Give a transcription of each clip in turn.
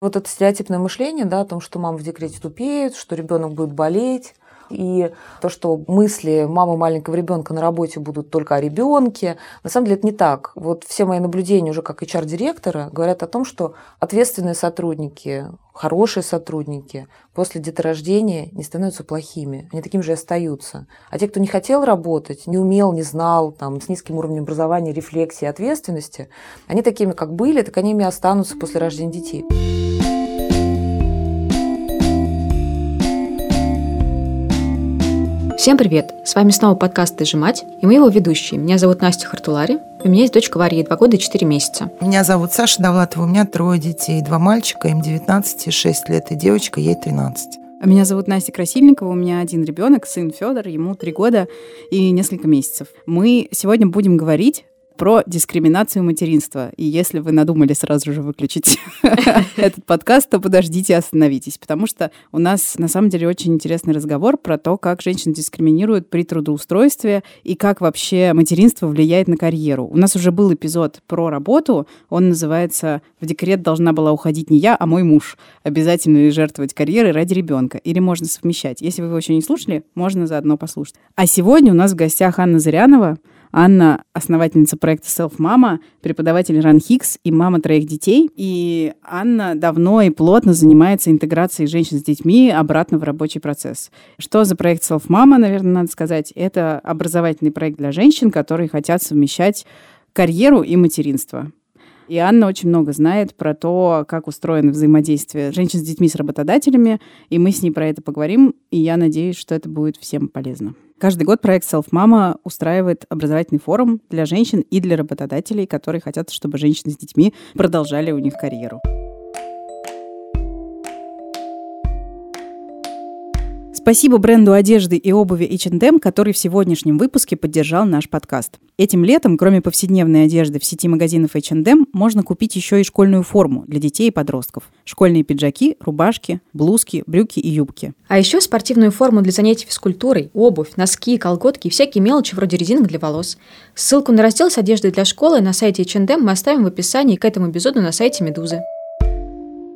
Вот это стереотипное мышление, да, о том, что мама в декрете тупеет, что ребенок будет болеть, и то, что мысли мамы маленького ребенка на работе будут только о ребенке, на самом деле это не так. Вот все мои наблюдения уже как HR-директора говорят о том, что ответственные сотрудники, хорошие сотрудники после деторождения не становятся плохими, они такими же и остаются. А те, кто не хотел работать, не умел, не знал, там, с низким уровнем образования, рефлексии, ответственности, они такими, как были, так они ими останутся после рождения детей. Всем привет! С вами снова подкаст «Ты же мать» и мы его ведущие. Меня зовут Настя Хартулари, у меня есть дочка Варя, ей 2 года и 4 месяца. Меня зовут Саша Довлатова, у меня трое детей, два мальчика, им 19 и 6 лет, и девочка, ей 13. А меня зовут Настя Красильникова, у меня один ребенок, сын Федор, ему три года и несколько месяцев. Мы сегодня будем говорить про дискриминацию материнства. И если вы надумали сразу же выключить этот подкаст, то подождите, остановитесь, потому что у нас на самом деле очень интересный разговор про то, как женщин дискриминируют при трудоустройстве и как вообще материнство влияет на карьеру. У нас уже был эпизод про работу, он называется «В декрет должна была уходить не я, а мой муж. Обязательно ли жертвовать карьерой ради ребенка? Или можно совмещать?» Если вы его еще не слушали, можно заодно послушать. А сегодня у нас в гостях Анна Зырянова, Анна — основательница проекта Self Mama, преподаватель RunHix и мама троих детей. И Анна давно и плотно занимается интеграцией женщин с детьми обратно в рабочий процесс. Что за проект Self Mama, наверное, надо сказать? Это образовательный проект для женщин, которые хотят совмещать карьеру и материнство. И Анна очень много знает про то, как устроено взаимодействие женщин с детьми с работодателями, и мы с ней про это поговорим, и я надеюсь, что это будет всем полезно. Каждый год проект Self Mama устраивает образовательный форум для женщин и для работодателей, которые хотят, чтобы женщины с детьми продолжали у них карьеру. Спасибо бренду одежды и обуви H&M, который в сегодняшнем выпуске поддержал наш подкаст. Этим летом, кроме повседневной одежды в сети магазинов H&M, можно купить еще и школьную форму для детей и подростков. Школьные пиджаки, рубашки, блузки, брюки и юбки. А еще спортивную форму для занятий физкультурой, обувь, носки, колготки и всякие мелочи вроде резинок для волос. Ссылку на раздел с одеждой для школы на сайте H&M мы оставим в описании к этому эпизоду на сайте Медузы.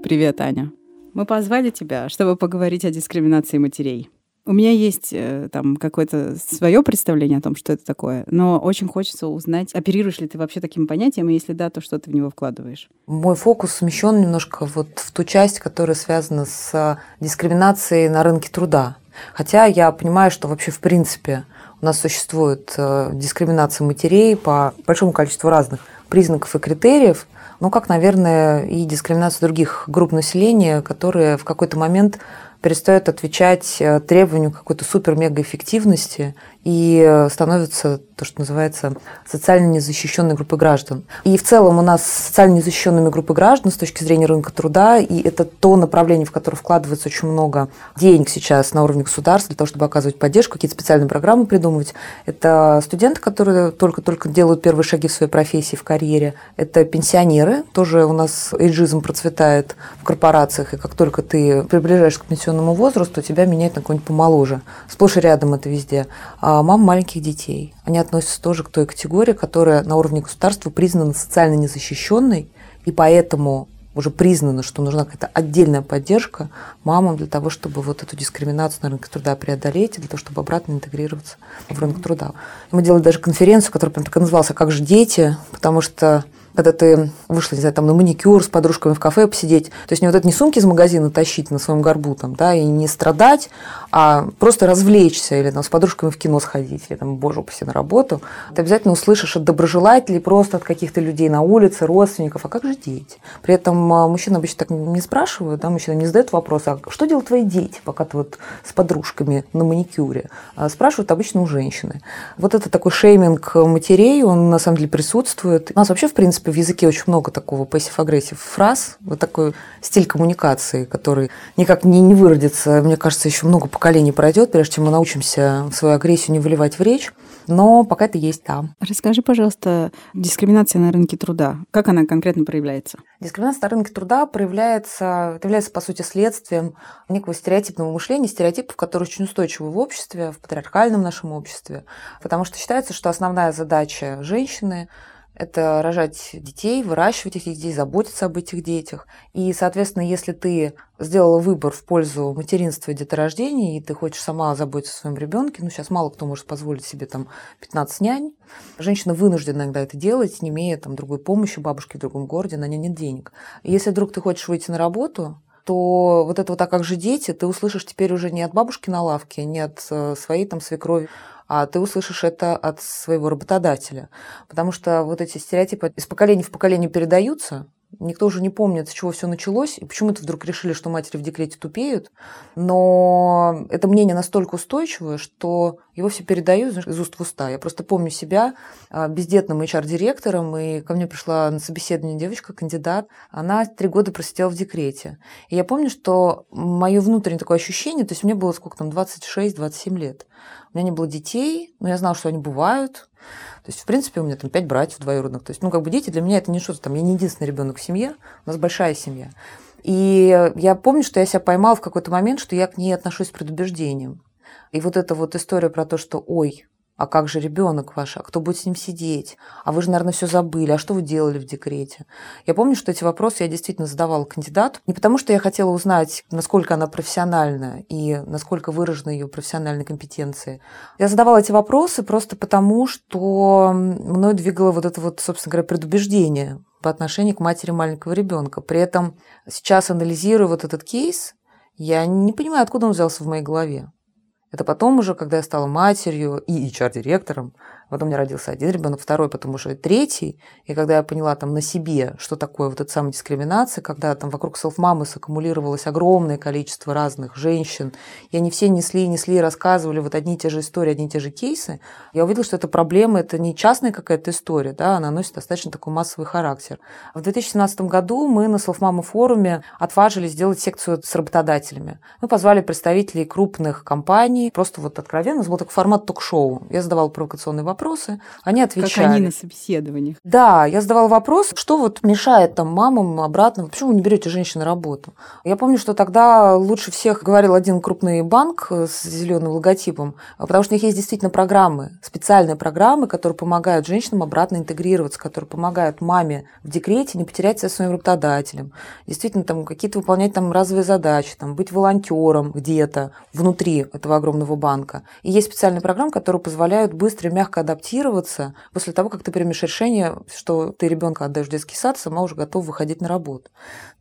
Привет, Аня. Мы позвали тебя, чтобы поговорить о дискриминации матерей. У меня есть э, там какое-то свое представление о том, что это такое, но очень хочется узнать, оперируешь ли ты вообще таким понятием, и если да, то что ты в него вкладываешь? Мой фокус смещен немножко вот в ту часть, которая связана с дискриминацией на рынке труда. Хотя я понимаю, что вообще в принципе у нас существует э, дискриминация матерей по большому количеству разных признаков и критериев, ну, как, наверное, и дискриминация других групп населения, которые в какой-то момент перестают отвечать э, требованию какой-то супер-мега-эффективности и э, становятся то, что называется социально незащищенной группой граждан. И в целом у нас социально незащищенными группы граждан с точки зрения рынка труда, и это то направление, в которое вкладывается очень много денег сейчас на уровне государства для того, чтобы оказывать поддержку, какие-то специальные программы придумывать. Это студенты, которые только-только делают первые шаги в своей профессии, в карьере. Это пенсионеры, тоже у нас эйджизм процветает в корпорациях, и как только ты приближаешься к пенсионному возрасту, тебя меняют на какой-нибудь помоложе. Сплошь и рядом это везде. А мам маленьких детей. Они относятся тоже к той категории, которая на уровне государства признана социально незащищенной, и поэтому уже признано, что нужна какая-то отдельная поддержка мамам для того, чтобы вот эту дискриминацию на рынке труда преодолеть, для того, чтобы обратно интегрироваться в рынок труда. Мы делали даже конференцию, которая так и называлась «А как же дети?», потому что когда ты вышла, не знаю, там на маникюр с подружками в кафе посидеть. То есть не вот это не сумки из магазина тащить на своем горбу там, да, и не страдать, а просто развлечься или там с подружками в кино сходить, или там, боже упаси, на работу. Ты обязательно услышишь от доброжелателей, просто от каких-то людей на улице, родственников, а как же дети? При этом а, мужчины обычно так не спрашивают, да, мужчина не задает вопрос, а что делают твои дети, пока ты вот с подружками на маникюре? А спрашивают обычно у женщины. Вот это такой шейминг матерей, он на самом деле присутствует. У нас вообще, в принципе, принципе, в языке очень много такого passive-aggressive фраз, вот такой стиль коммуникации, который никак не, не выродится. Мне кажется, еще много поколений пройдет, прежде чем мы научимся свою агрессию не выливать в речь. Но пока это есть там. Расскажи, пожалуйста, дискриминация на рынке труда. Как она конкретно проявляется? Дискриминация на рынке труда проявляется, является, по сути, следствием некого стереотипного мышления, стереотипов, которые очень устойчивы в обществе, в патриархальном нашем обществе. Потому что считается, что основная задача женщины это рожать детей, выращивать этих детей, заботиться об этих детях. И, соответственно, если ты сделала выбор в пользу материнства и деторождения, и ты хочешь сама заботиться о своем ребенке, ну, сейчас мало кто может позволить себе там 15 нянь, женщина вынуждена иногда это делать, не имея там другой помощи, бабушки в другом городе, на нее нет денег. И если вдруг ты хочешь выйти на работу, то вот это вот «а как же дети» ты услышишь теперь уже не от бабушки на лавке, не от э, своей там свекрови, а ты услышишь это от своего работодателя. Потому что вот эти стереотипы из поколения в поколение передаются, Никто уже не помнит, с чего все началось, и почему-то вдруг решили, что матери в декрете тупеют. Но это мнение настолько устойчивое, что его все передают из уст в уста. Я просто помню себя а, бездетным HR-директором, и ко мне пришла на собеседование девочка, кандидат. Она три года просидела в декрете. И я помню, что мое внутреннее такое ощущение, то есть мне было сколько там, 26-27 лет. У меня не было детей, но я знала, что они бывают. То есть, в принципе, у меня там пять братьев двоюродных. То есть, ну, как бы дети для меня это не что-то там, я не единственный ребенок в семье, у нас большая семья. И я помню, что я себя поймала в какой-то момент, что я к ней отношусь с предубеждением. И вот эта вот история про то, что, ой, а как же ребенок ваш? А кто будет с ним сидеть? А вы же, наверное, все забыли. А что вы делали в декрете? Я помню, что эти вопросы я действительно задавала кандидату. Не потому, что я хотела узнать, насколько она профессиональна и насколько выражены ее профессиональные компетенции. Я задавала эти вопросы просто потому, что мной двигало вот это вот, собственно говоря, предубеждение по отношению к матери маленького ребенка. При этом сейчас, анализируя вот этот кейс, я не понимаю, откуда он взялся в моей голове. Это потом уже, когда я стала матерью и HR-директором, Потом у меня родился один ребенок, второй, потом уже третий. И когда я поняла там на себе, что такое вот эта самая дискриминация, когда там вокруг селф-мамы саккумулировалось огромное количество разных женщин, и они все несли, несли, рассказывали вот одни и те же истории, одни и те же кейсы, я увидела, что эта проблема, это не частная какая-то история, да, она носит достаточно такой массовый характер. В 2017 году мы на селф-мамы форуме отважились сделать секцию с работодателями. Мы позвали представителей крупных компаний, просто вот откровенно, это был такой формат ток-шоу. Я задавала провокационные вопросы, вопросы, они отвечали. Как они на собеседованиях. Да, я задавала вопрос, что вот мешает там мамам обратно, почему вы не берете женщин на работу? Я помню, что тогда лучше всех говорил один крупный банк с зеленым логотипом, потому что у них есть действительно программы, специальные программы, которые помогают женщинам обратно интегрироваться, которые помогают маме в декрете не потерять себя своим работодателем, действительно там какие-то выполнять там разовые задачи, там быть волонтером где-то внутри этого огромного банка. И есть специальные программы, которые позволяют быстро и мягко адаптироваться после того, как ты примешь решение, что ты ребенка отдаешь в детский сад, сама уже готова выходить на работу.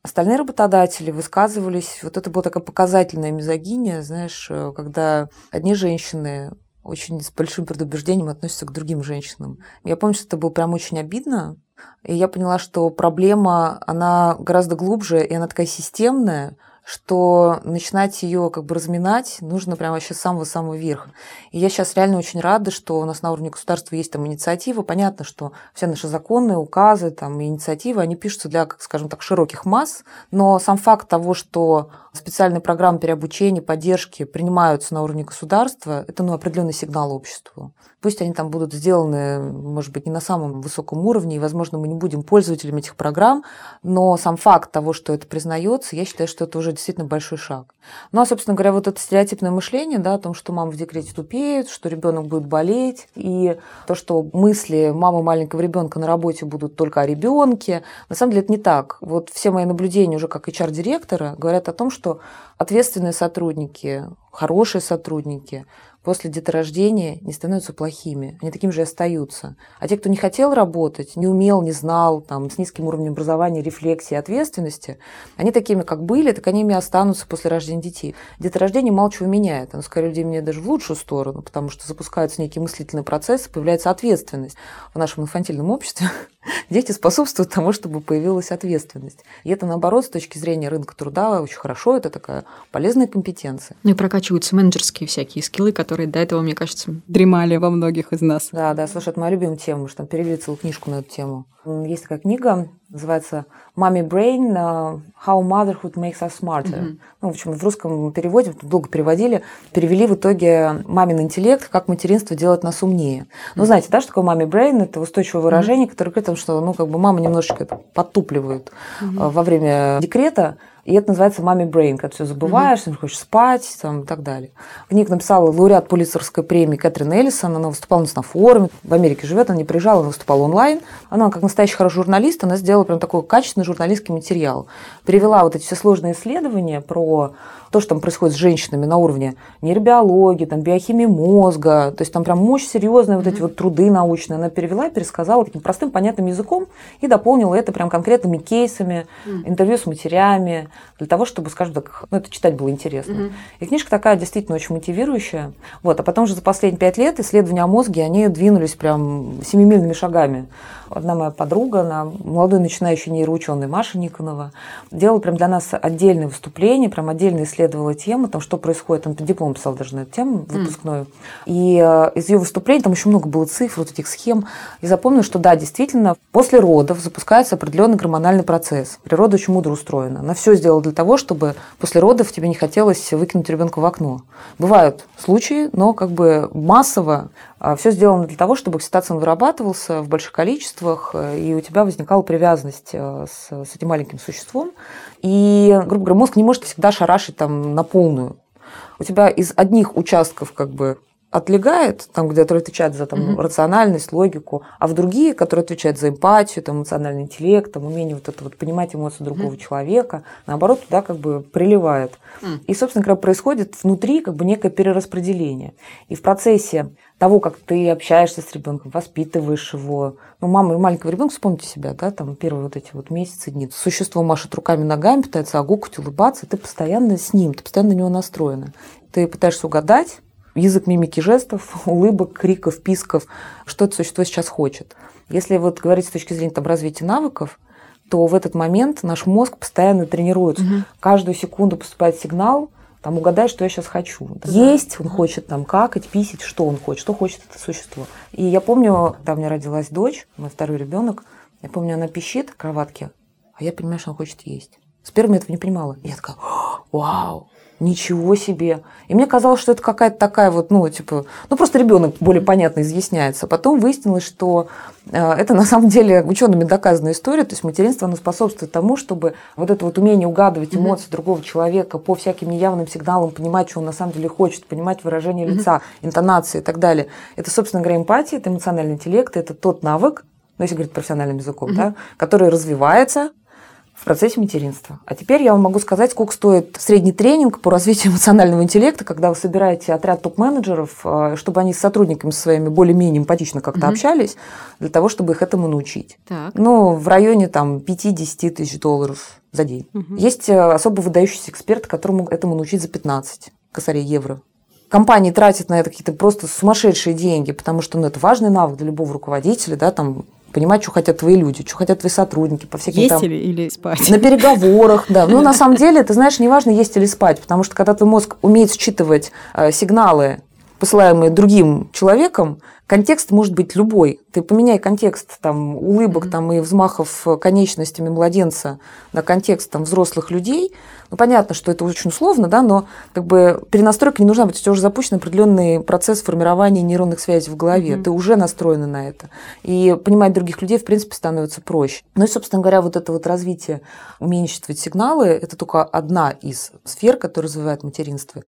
Остальные работодатели высказывались, вот это была такая показательная мизогиния, знаешь, когда одни женщины очень с большим предубеждением относятся к другим женщинам. Я помню, что это было прям очень обидно, и я поняла, что проблема, она гораздо глубже, и она такая системная, что начинать ее как бы разминать нужно прямо вообще с самого-самого верха. И я сейчас реально очень рада, что у нас на уровне государства есть там инициатива. Понятно, что все наши законы, указы, там, инициативы, они пишутся для, скажем так, широких масс, но сам факт того, что специальные программы переобучения, поддержки принимаются на уровне государства, это ну, определенный сигнал обществу. Пусть они там будут сделаны, может быть, не на самом высоком уровне, и, возможно, мы не будем пользователями этих программ, но сам факт того, что это признается, я считаю, что это уже действительно большой шаг. Ну, а, собственно говоря, вот это стереотипное мышление, да, о том, что мама в декрете тупеет, что ребенок будет болеть, и то, что мысли мамы маленького ребенка на работе будут только о ребенке, на самом деле это не так. Вот все мои наблюдения уже как HR-директора говорят о том, что что ответственные сотрудники, хорошие сотрудники после деторождения не становятся плохими, они такими же и остаются. А те, кто не хотел работать, не умел, не знал, там, с низким уровнем образования, рефлексии, ответственности, они такими, как были, так они ими останутся после рождения детей. Деторождение мало чего меняет, оно скорее людей меняет даже в лучшую сторону, потому что запускаются некие мыслительные процессы, появляется ответственность. В нашем инфантильном обществе дети способствуют тому, чтобы появилась ответственность. И это, наоборот, с точки зрения рынка труда очень хорошо, это такая полезная компетенция. Ну и прокачиваются менеджерские всякие скиллы, которые которые до этого, мне кажется, дремали во многих из нас. Да, да, слушай, это моя любимая тема, что там перевели целую книжку на эту тему. Есть такая книга, называется «Mommy Brain. Uh, How Motherhood Makes Us Smarter». Mm-hmm. Ну, в общем, в русском переводе, долго переводили, перевели в итоге «Мамин интеллект. Как материнство делает нас умнее». Mm-hmm. Ну, знаете, да, что такое «Mommy Brain»? Это устойчивое выражение, mm-hmm. которое говорит о том, что, ну, как бы мама немножечко подтупливает mm-hmm. во время декрета, И это называется «Мами Брейн», когда все забываешь, mm-hmm. хочешь спать там, и так далее. Книгу написала лауреат Пулитцерской премии Кэтрин Эллисон. Она выступала у нас на форуме. В Америке живет, она не приезжала, она выступала онлайн. Она, как настоящий хороший журналист, она сделала прям такой качественный журналистский материал. Перевела вот эти все сложные исследования про то, что там происходит с женщинами на уровне нейробиологии, там, биохимии мозга, то есть там прям очень серьезные вот эти вот труды научные она перевела, пересказала таким простым, понятным языком и дополнила это прям конкретными кейсами, интервью с матерями, для того, чтобы, скажем так, ну, это читать было интересно. И книжка такая действительно очень мотивирующая. Вот. А потом же за последние пять лет исследования о мозге, они двинулись прям семимильными шагами одна моя подруга, она молодой начинающий нейроученый Маша Никонова, делала прям для нас отдельное выступление, прям отдельно исследовала тему, там, что происходит, он диплом писал даже на эту тему выпускную. Mm. И э, из ее выступлений там еще много было цифр, вот этих схем. И запомнила, что да, действительно, после родов запускается определенный гормональный процесс. Природа очень мудро устроена. Она все сделала для того, чтобы после родов тебе не хотелось выкинуть ребенка в окно. Бывают случаи, но как бы массово все сделано для того, чтобы окситоцин вырабатывался в больших количествах, э, и у тебя возникала привязанность э, с, с этим маленьким существом. И, грубо говоря, мозг не может всегда шарашить там на полную. У тебя из одних участков как бы отлегает, там, где который отвечает за там, mm-hmm. рациональность, логику, а в другие, которые отвечают за эмпатию, там, эмоциональный интеллект, там, умение вот это вот понимать эмоции другого mm-hmm. человека, наоборот, туда как бы приливает. Mm-hmm. И, собственно говоря, происходит внутри как бы некое перераспределение. И в процессе того, как ты общаешься с ребенком, воспитываешь его. Ну, мама и маленького ребенка, вспомните себя, да, там первые вот эти вот месяцы, дни. Существо машет руками, ногами, пытается огукать, улыбаться, ты постоянно с ним, ты постоянно на него настроена. Ты пытаешься угадать, язык мимики жестов, улыбок, криков, писков, что это существо сейчас хочет. Если вот говорить с точки зрения там, развития навыков, то в этот момент наш мозг постоянно тренируется. Угу. Каждую секунду поступает сигнал – там угадай, что я сейчас хочу. Да. Есть, он хочет там какать, писить, что он хочет, что хочет это существо. И я помню, когда у меня родилась дочь, мой второй ребенок, я помню, она пищит в кроватке, а я понимаю, что она хочет есть. С первым я этого не понимала. И я такая, вау, ничего себе. И мне казалось, что это какая-то такая вот, ну, типа, ну, просто ребенок более понятно изъясняется. Потом выяснилось, что э, это на самом деле учеными доказанная история. То есть материнство, оно способствует тому, чтобы вот это вот умение угадывать эмоции mm-hmm. другого человека по всяким неявным сигналам, понимать, что он на самом деле хочет, понимать выражение лица, mm-hmm. интонации и так далее. Это, собственно говоря, эмпатия, это эмоциональный интеллект, это тот навык, ну, если говорить профессиональным языком, mm-hmm. да, который развивается в процессе материнства. А теперь я вам могу сказать, сколько стоит средний тренинг по развитию эмоционального интеллекта, когда вы собираете отряд топ-менеджеров, э, чтобы они с сотрудниками своими более-менее эмпатично как-то угу. общались, для того, чтобы их этому научить. Так. Ну, в районе там 5-10 тысяч долларов за день. Угу. Есть э, особо выдающийся эксперт, которому этому научить за 15 косарей евро компании тратят на это какие-то просто сумасшедшие деньги, потому что ну, это важный навык для любого руководителя, да, там понимать, что хотят твои люди, что хотят твои сотрудники по всяким есть там... или, или спать? На переговорах, да. Ну, на самом деле, ты знаешь, неважно, есть или спать, потому что когда твой мозг умеет считывать э, сигналы, посылаемые другим человеком, контекст может быть любой. Ты поменяй контекст там, улыбок там, и взмахов конечностями младенца на контекст там, взрослых людей. Ну, понятно, что это очень условно, да, но как бы перенастройка не нужна, потому что у тебя уже запущен определенный процесс формирования нейронных связей в голове. Mm-hmm. Ты уже настроена на это. И понимать других людей, в принципе, становится проще. Ну и, собственно говоря, вот это вот развитие, считывать сигналы, это только одна из сфер, которая развивает материнство.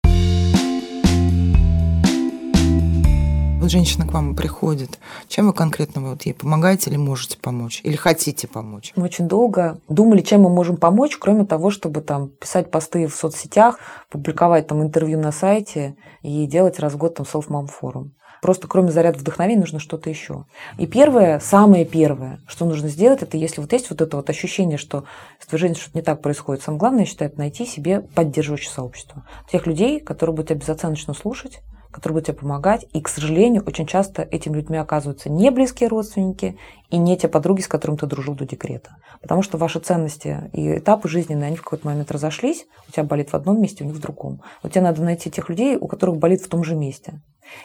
Вот женщина к вам приходит, чем вы конкретно вот ей помогаете или можете помочь? Или хотите помочь? Мы очень долго думали, чем мы можем помочь, кроме того, чтобы там писать посты в соцсетях, публиковать там интервью на сайте и делать раз в год там self-mom форум. Просто кроме заряда вдохновения нужно что-то еще. И первое, самое первое, что нужно сделать, это если вот есть вот это вот ощущение, что с движением что-то не так происходит, самое главное, я считаю, найти себе поддерживающее сообщество. Тех людей, которые будут тебя безоценочно слушать, которые будут тебе помогать. И, к сожалению, очень часто этими людьми оказываются не близкие родственники и не те подруги, с которыми ты дружил до декрета. Потому что ваши ценности и этапы жизненные, они в какой-то момент разошлись, у тебя болит в одном месте, у них в другом. Вот тебе надо найти тех людей, у которых болит в том же месте.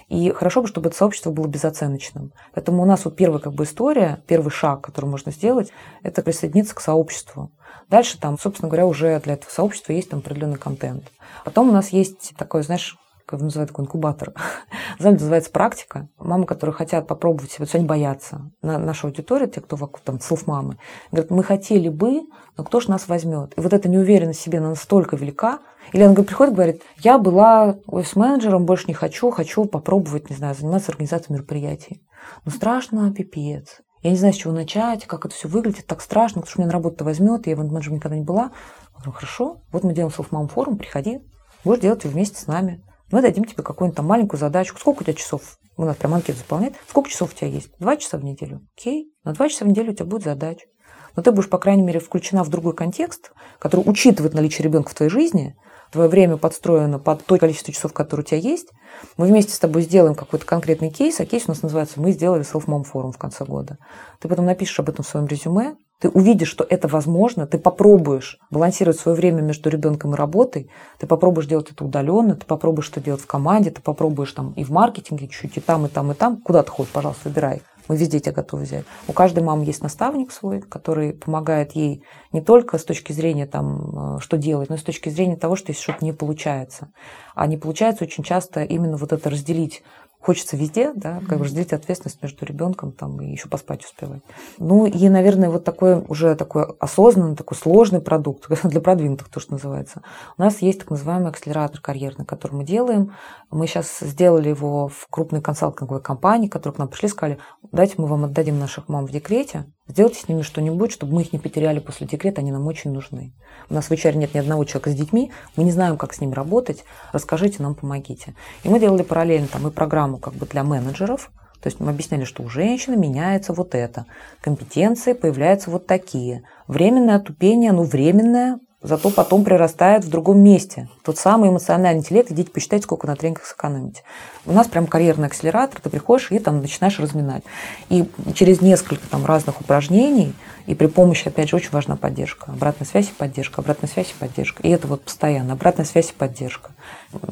И хорошо бы, чтобы это сообщество было безоценочным. Поэтому у нас вот первая как бы история, первый шаг, который можно сделать, это присоединиться к сообществу. Дальше там, собственно говоря, уже для этого сообщества есть там определенный контент. Потом у нас есть такой, знаешь, как называют такой инкубатор. Знаете, называется практика. Мамы, которые хотят попробовать себя, они боятся. На, наша аудитория, те, кто вокруг, там, слов мамы, говорят, мы хотели бы, но кто ж нас возьмет? И вот эта неуверенность в себе настолько велика, или она приходит и говорит, я была офис-менеджером, больше не хочу, хочу попробовать, не знаю, заниматься организацией мероприятий. Ну, страшно, пипец. Я не знаю, с чего начать, как это все выглядит, так страшно, потому что меня на работу возьмет, я в менеджером никогда не была. Я говорю, хорошо, вот мы делаем селф-мам форум, приходи, будешь делать вместе с нами. Мы дадим тебе какую-нибудь там маленькую задачку. Сколько у тебя часов? У нас прям анкету заполняет. Сколько часов у тебя есть? Два часа в неделю. Окей. На два часа в неделю у тебя будет задача. Но ты будешь, по крайней мере, включена в другой контекст, который учитывает наличие ребенка в твоей жизни, твое время подстроено под то количество часов, которые у тебя есть. Мы вместе с тобой сделаем какой-то конкретный кейс, а кейс у нас называется «Мы сделали Self-Mom форум в конце года». Ты потом напишешь об этом в своем резюме, ты увидишь, что это возможно, ты попробуешь балансировать свое время между ребенком и работой, ты попробуешь делать это удаленно, ты попробуешь это делать в команде, ты попробуешь там и в маркетинге чуть-чуть, и там, и там, и там. Куда ты ходишь, пожалуйста, выбирай. Мы везде тебя готовы взять. У каждой мамы есть наставник свой, который помогает ей не только с точки зрения там, э, что делать, но и с точки зрения того, что если что-то не получается. А не получается очень часто именно вот это разделить хочется везде, да, как бы разделить ответственность между ребенком там, и еще поспать успевать. Ну и, наверное, вот такой уже такой осознанный, такой сложный продукт, для продвинутых то, что называется. У нас есть так называемый акселератор карьерный, который мы делаем. Мы сейчас сделали его в крупной консалтинговой компании, которые к нам пришли, сказали, дайте мы вам отдадим наших мам в декрете, Сделайте с ними что-нибудь, чтобы мы их не потеряли после декрета, они нам очень нужны. У нас в HR нет ни одного человека с детьми, мы не знаем, как с ними работать, расскажите нам, помогите. И мы делали параллельно там и программу как бы для менеджеров, то есть мы объясняли, что у женщины меняется вот это, компетенции появляются вот такие. Временное отупение, ну временное, зато потом прирастает в другом месте. Тот самый эмоциональный интеллект, идите посчитайте, сколько на тренингах сэкономите. У нас прям карьерный акселератор, ты приходишь и там начинаешь разминать. И через несколько там разных упражнений, и при помощи, опять же, очень важна поддержка. Обратная связь и поддержка, обратная связь и поддержка. И это вот постоянно, обратная связь и поддержка.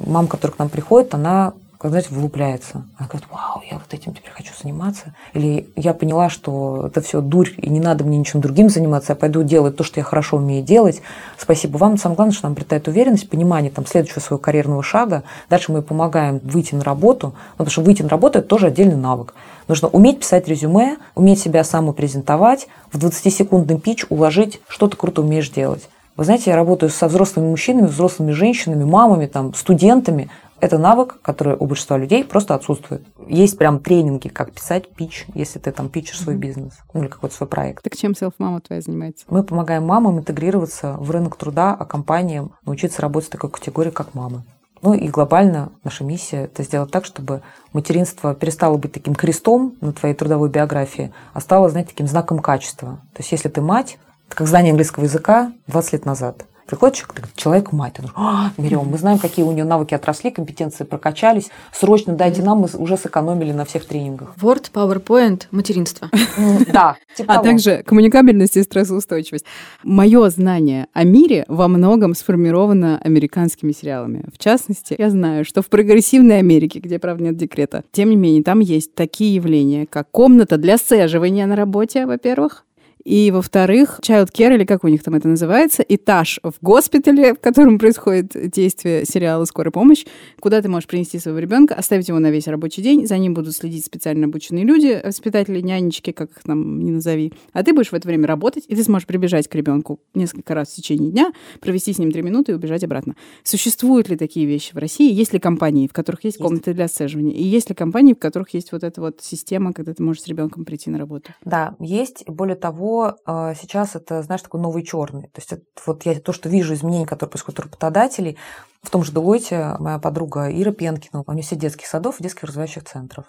Мама, которая к нам приходит, она как, знаете, влюбляется. Она говорит, вау, я вот этим теперь хочу заниматься. Или я поняла, что это все дурь, и не надо мне ничем другим заниматься, я пойду делать то, что я хорошо умею делать. Спасибо вам. Самое главное, что нам обретает уверенность, понимание там, следующего своего карьерного шага. Дальше мы помогаем выйти на работу, ну, потому что выйти на работу – это тоже отдельный навык. Нужно уметь писать резюме, уметь себя самопрезентовать, в 20-секундный пич уложить, что ты круто умеешь делать. Вы знаете, я работаю со взрослыми мужчинами, взрослыми женщинами, мамами, там, студентами. Это навык, который у большинства людей просто отсутствует. Есть прям тренинги, как писать пич, если ты там пичешь свой бизнес ну, или какой-то свой проект. Так чем селф-мама твоя занимается? Мы помогаем мамам интегрироваться в рынок труда, а компаниям научиться работать в такой категории, как мамы. Ну и глобально наша миссия – это сделать так, чтобы материнство перестало быть таким крестом на твоей трудовой биографии, а стало, знаете, таким знаком качества. То есть если ты мать, это как знание английского языка 20 лет назад – Приходит человек, человек мать, он говорит, а, берем, мы знаем, какие у нее навыки отросли, компетенции прокачались, срочно дайте нам, мы уже сэкономили на всех тренингах. Word, PowerPoint, материнство. Да. Типа а также коммуникабельность и стрессоустойчивость. Мое знание о мире во многом сформировано американскими сериалами. В частности, я знаю, что в прогрессивной Америке, где, правда, нет декрета, тем не менее, там есть такие явления, как комната для сцеживания на работе, во-первых, и, во-вторых, child care, или как у них там это называется, этаж в госпитале, в котором происходит действие сериала «Скорая помощь», куда ты можешь принести своего ребенка, оставить его на весь рабочий день, за ним будут следить специально обученные люди, воспитатели, нянечки, как их там не назови. А ты будешь в это время работать, и ты сможешь прибежать к ребенку несколько раз в течение дня, провести с ним три минуты и убежать обратно. Существуют ли такие вещи в России? Есть ли компании, в которых есть, есть. комнаты для отслеживания? И есть ли компании, в которых есть вот эта вот система, когда ты можешь с ребенком прийти на работу? Да, есть. Более того, а, сейчас это, знаешь, такой новый черный. То есть это, вот я то, что вижу изменения, которые происходят у работодателей, в том же Делойте моя подруга Ира Пенкина, у нее все детских садов и детских развивающих центров.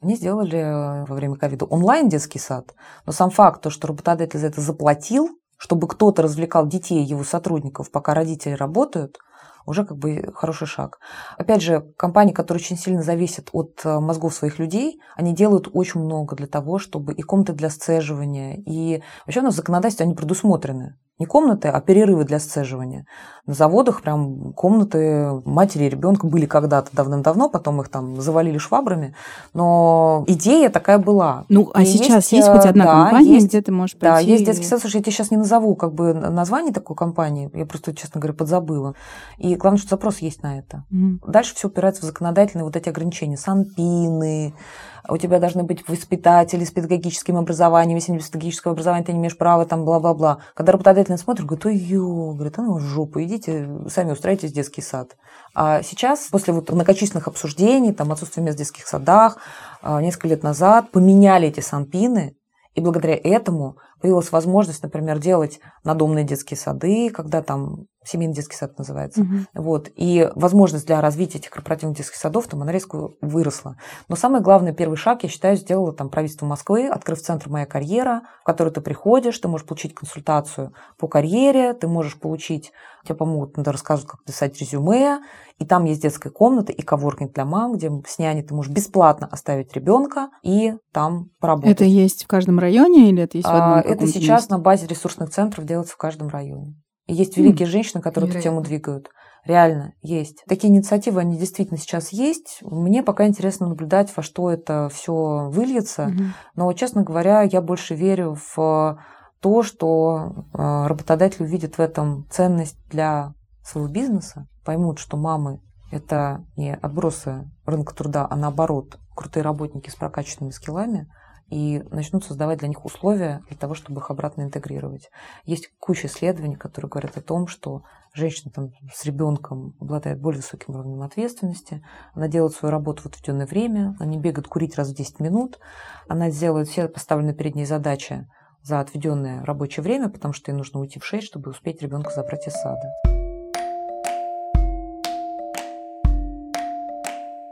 Они сделали во время ковида онлайн детский сад, но сам факт, то, что работодатель за это заплатил, чтобы кто-то развлекал детей, его сотрудников, пока родители работают, уже как бы хороший шаг. Опять же, компании, которые очень сильно зависят от э, мозгов своих людей, они делают очень много для того, чтобы и комнаты для сцеживания, и вообще у нас законодательство, они предусмотрены. Не комнаты, а перерывы для сцеживания. На заводах прям комнаты матери и ребенка были когда-то давным-давно, потом их там завалили швабрами. Но идея такая была. Ну, а И сейчас есть, хоть одна да, компания, есть, где ты можешь Да, пойти есть и- детский сад. Слушай, я тебе сейчас не назову как бы название такой компании. Я просто, честно говоря, подзабыла. И главное, что запрос есть на это. Мгм. Дальше все упирается в законодательные вот эти ограничения. Санпины, у тебя должны быть воспитатели с педагогическим образованием, если не без педагогического образования, ты не имеешь права, там, бла-бла-бла. Когда работодатель смотрит, говорит, ой, говорит, а ну жопу, идите, сами устраивайтесь в детский сад. А сейчас, после вот многочисленных обсуждений, там, отсутствия мест в детских садах, а, несколько лет назад поменяли эти санпины, и благодаря этому появилась возможность, например, делать надомные детские сады, когда там семейный детский сад называется. Мгм. Вот. И возможность для развития этих корпоративных детских садов там она резко выросла. Но самый главный первый шаг, я считаю, сделала там правительство Москвы, открыв центр «Моя карьера», в который ты приходишь, ты можешь получить консультацию по карьере, ты можешь получить, тебе помогут, надо рассказывать, как писать резюме, и там есть детская комната и коворкинг для мам, где с няней ты можешь бесплатно оставить ребенка и там поработать. Это есть в каждом районе или это есть в одном А, Это сейчас месте? на базе ресурсных центров делается в каждом районе. И есть великие женщины, которые эту тему двигают. Реально есть. Такие инициативы, они действительно сейчас есть. Мне пока интересно наблюдать, во что это все выльется. Мгм. Но, честно говоря, я больше верю в то, что э, работодатель увидит в этом ценность для своего бизнеса, поймут, что мамы это не отбросы рынка труда, а наоборот, крутые работники с прокачанными скиллами, и начнут создавать для них условия для того, чтобы их обратно интегрировать. Есть куча исследований, которые говорят о том, что женщина там, с ребенком обладает более высоким уровнем ответственности, она делает свою работу в отведенное время, она не бегает курить раз в 10 минут, она делает все поставленные перед ней задачи за отведенное рабочее время, потому что ей нужно уйти в 6, чтобы успеть ребенка забрать из сада.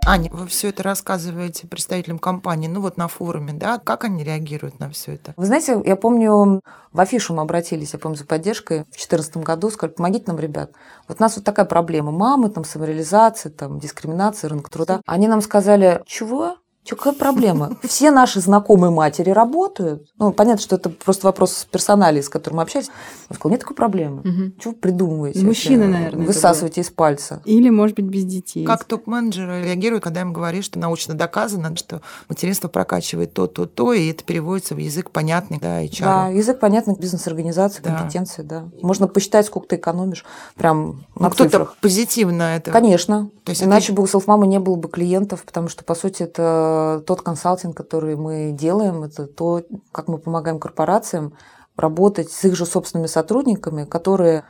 Аня, вы все это рассказываете представителям компании, ну вот на форуме, да? Как они реагируют на все это? Вы знаете, я помню, в афишу мы обратились, я помню, за поддержкой в 2014 году, сказали, помогите нам, ребят. Вот у нас вот такая проблема. Мамы, там, самореализация, там, дискриминация, рынок труда. Они нам сказали, чего? Чё, какая проблема? Все наши знакомые матери работают. Ну, понятно, что это просто вопрос персоналии, с которым мы общались. Я сказала, нет такой проблемы. Мгм. Чего вы придумываете? Мужчины, наверное, это Высасываете из пальца. Или, может быть, без детей. Как топ-менеджеры реагируют, когда им говоришь, что научно доказано, что материнство прокачивает то, то, то, и это переводится в язык понятный, да, HR. Да, язык понятный, бизнес-организации, Да. компетенции, да. Можно посчитать, сколько ты экономишь. Прям Ну, на кто-то цифрах. позитивно это... Конечно. То есть Иначе бы у селфмамы не было бы клиентов, потому что, по сути, это тот консалтинг, который мы делаем, это то, как мы помогаем корпорациям работать с их же собственными сотрудниками, которые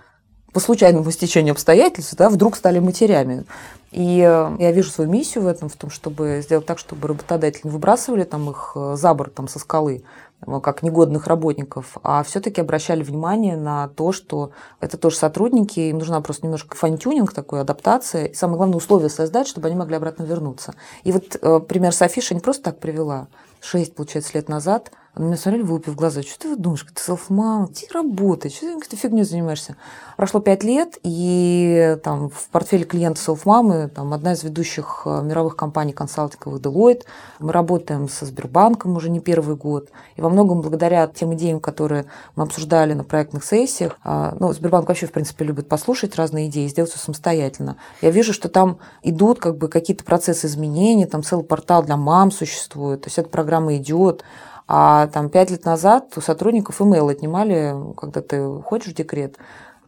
по случайному стечению обстоятельств да, вдруг стали матерями. И э, я вижу свою миссию в этом, в том, чтобы сделать так, чтобы работодатели не выбрасывали там, их э, за борт там, со скалы, э, как негодных работников, а все-таки обращали внимание на то, что это тоже сотрудники, им нужна просто немножко fine-tuning такой, адаптация, и самое главное условия создать, чтобы они могли обратно вернуться. И вот э, пример с афишей не просто так привела. Шесть, получается, лет назад она меня смотрели, вылупив глаза. Что ты думаешь, ты SelfMama, иди работай, что ты какой-то фигней занимаешься? Прошло пять лет, и там в портфеле клиента селф-мамы там одна из ведущих э, мировых компаний консалтинговых Deloitte. Мы работаем со Сбербанком уже не первый год. И во многом благодаря тем идеям, которые мы обсуждали на проектных сессиях, а, ну, Сбербанк вообще, в принципе, любит послушать разные идеи и сделать все самостоятельно. Я вижу, что там идут как бы какие-то процессы изменений, там целый портал для мам существует, то есть эта программа идет. А там пять лет назад у сотрудников имейл отнимали, когда ты уходишь в декрет,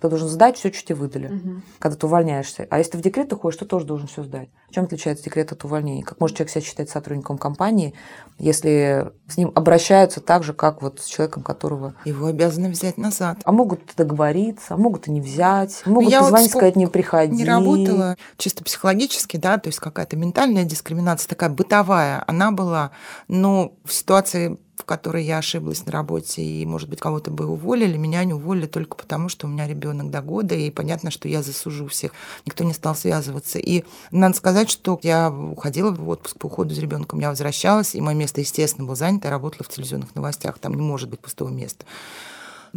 ты должен сдать все, что тебе выдали, Мгм. когда ты увольняешься. А если ты в декрет уходишь, ты тоже должен все сдать. Чем отличается декрет от увольнения? Как может человек себя считать сотрудником компании, если с ним обращаются так же, как вот с человеком, которого... Его обязаны взять назад. А могут договориться, а могут и не взять, могут я вот позвонить, сколько сказать, не приходи. Не работала чисто психологически, да, то есть какая-то ментальная дискриминация, такая бытовая, она была, но в ситуации, в которой я ошиблась на работе, и, может быть, кого-то бы уволили, меня не уволили только потому, что у меня ребенок до года, и понятно, что я засужу всех. Никто не стал связываться. И надо сказать, что я уходила в отпуск по уходу за ребенком, я возвращалась, и мое место, естественно, было занято, я работала в телевизионных новостях, там не может быть пустого места.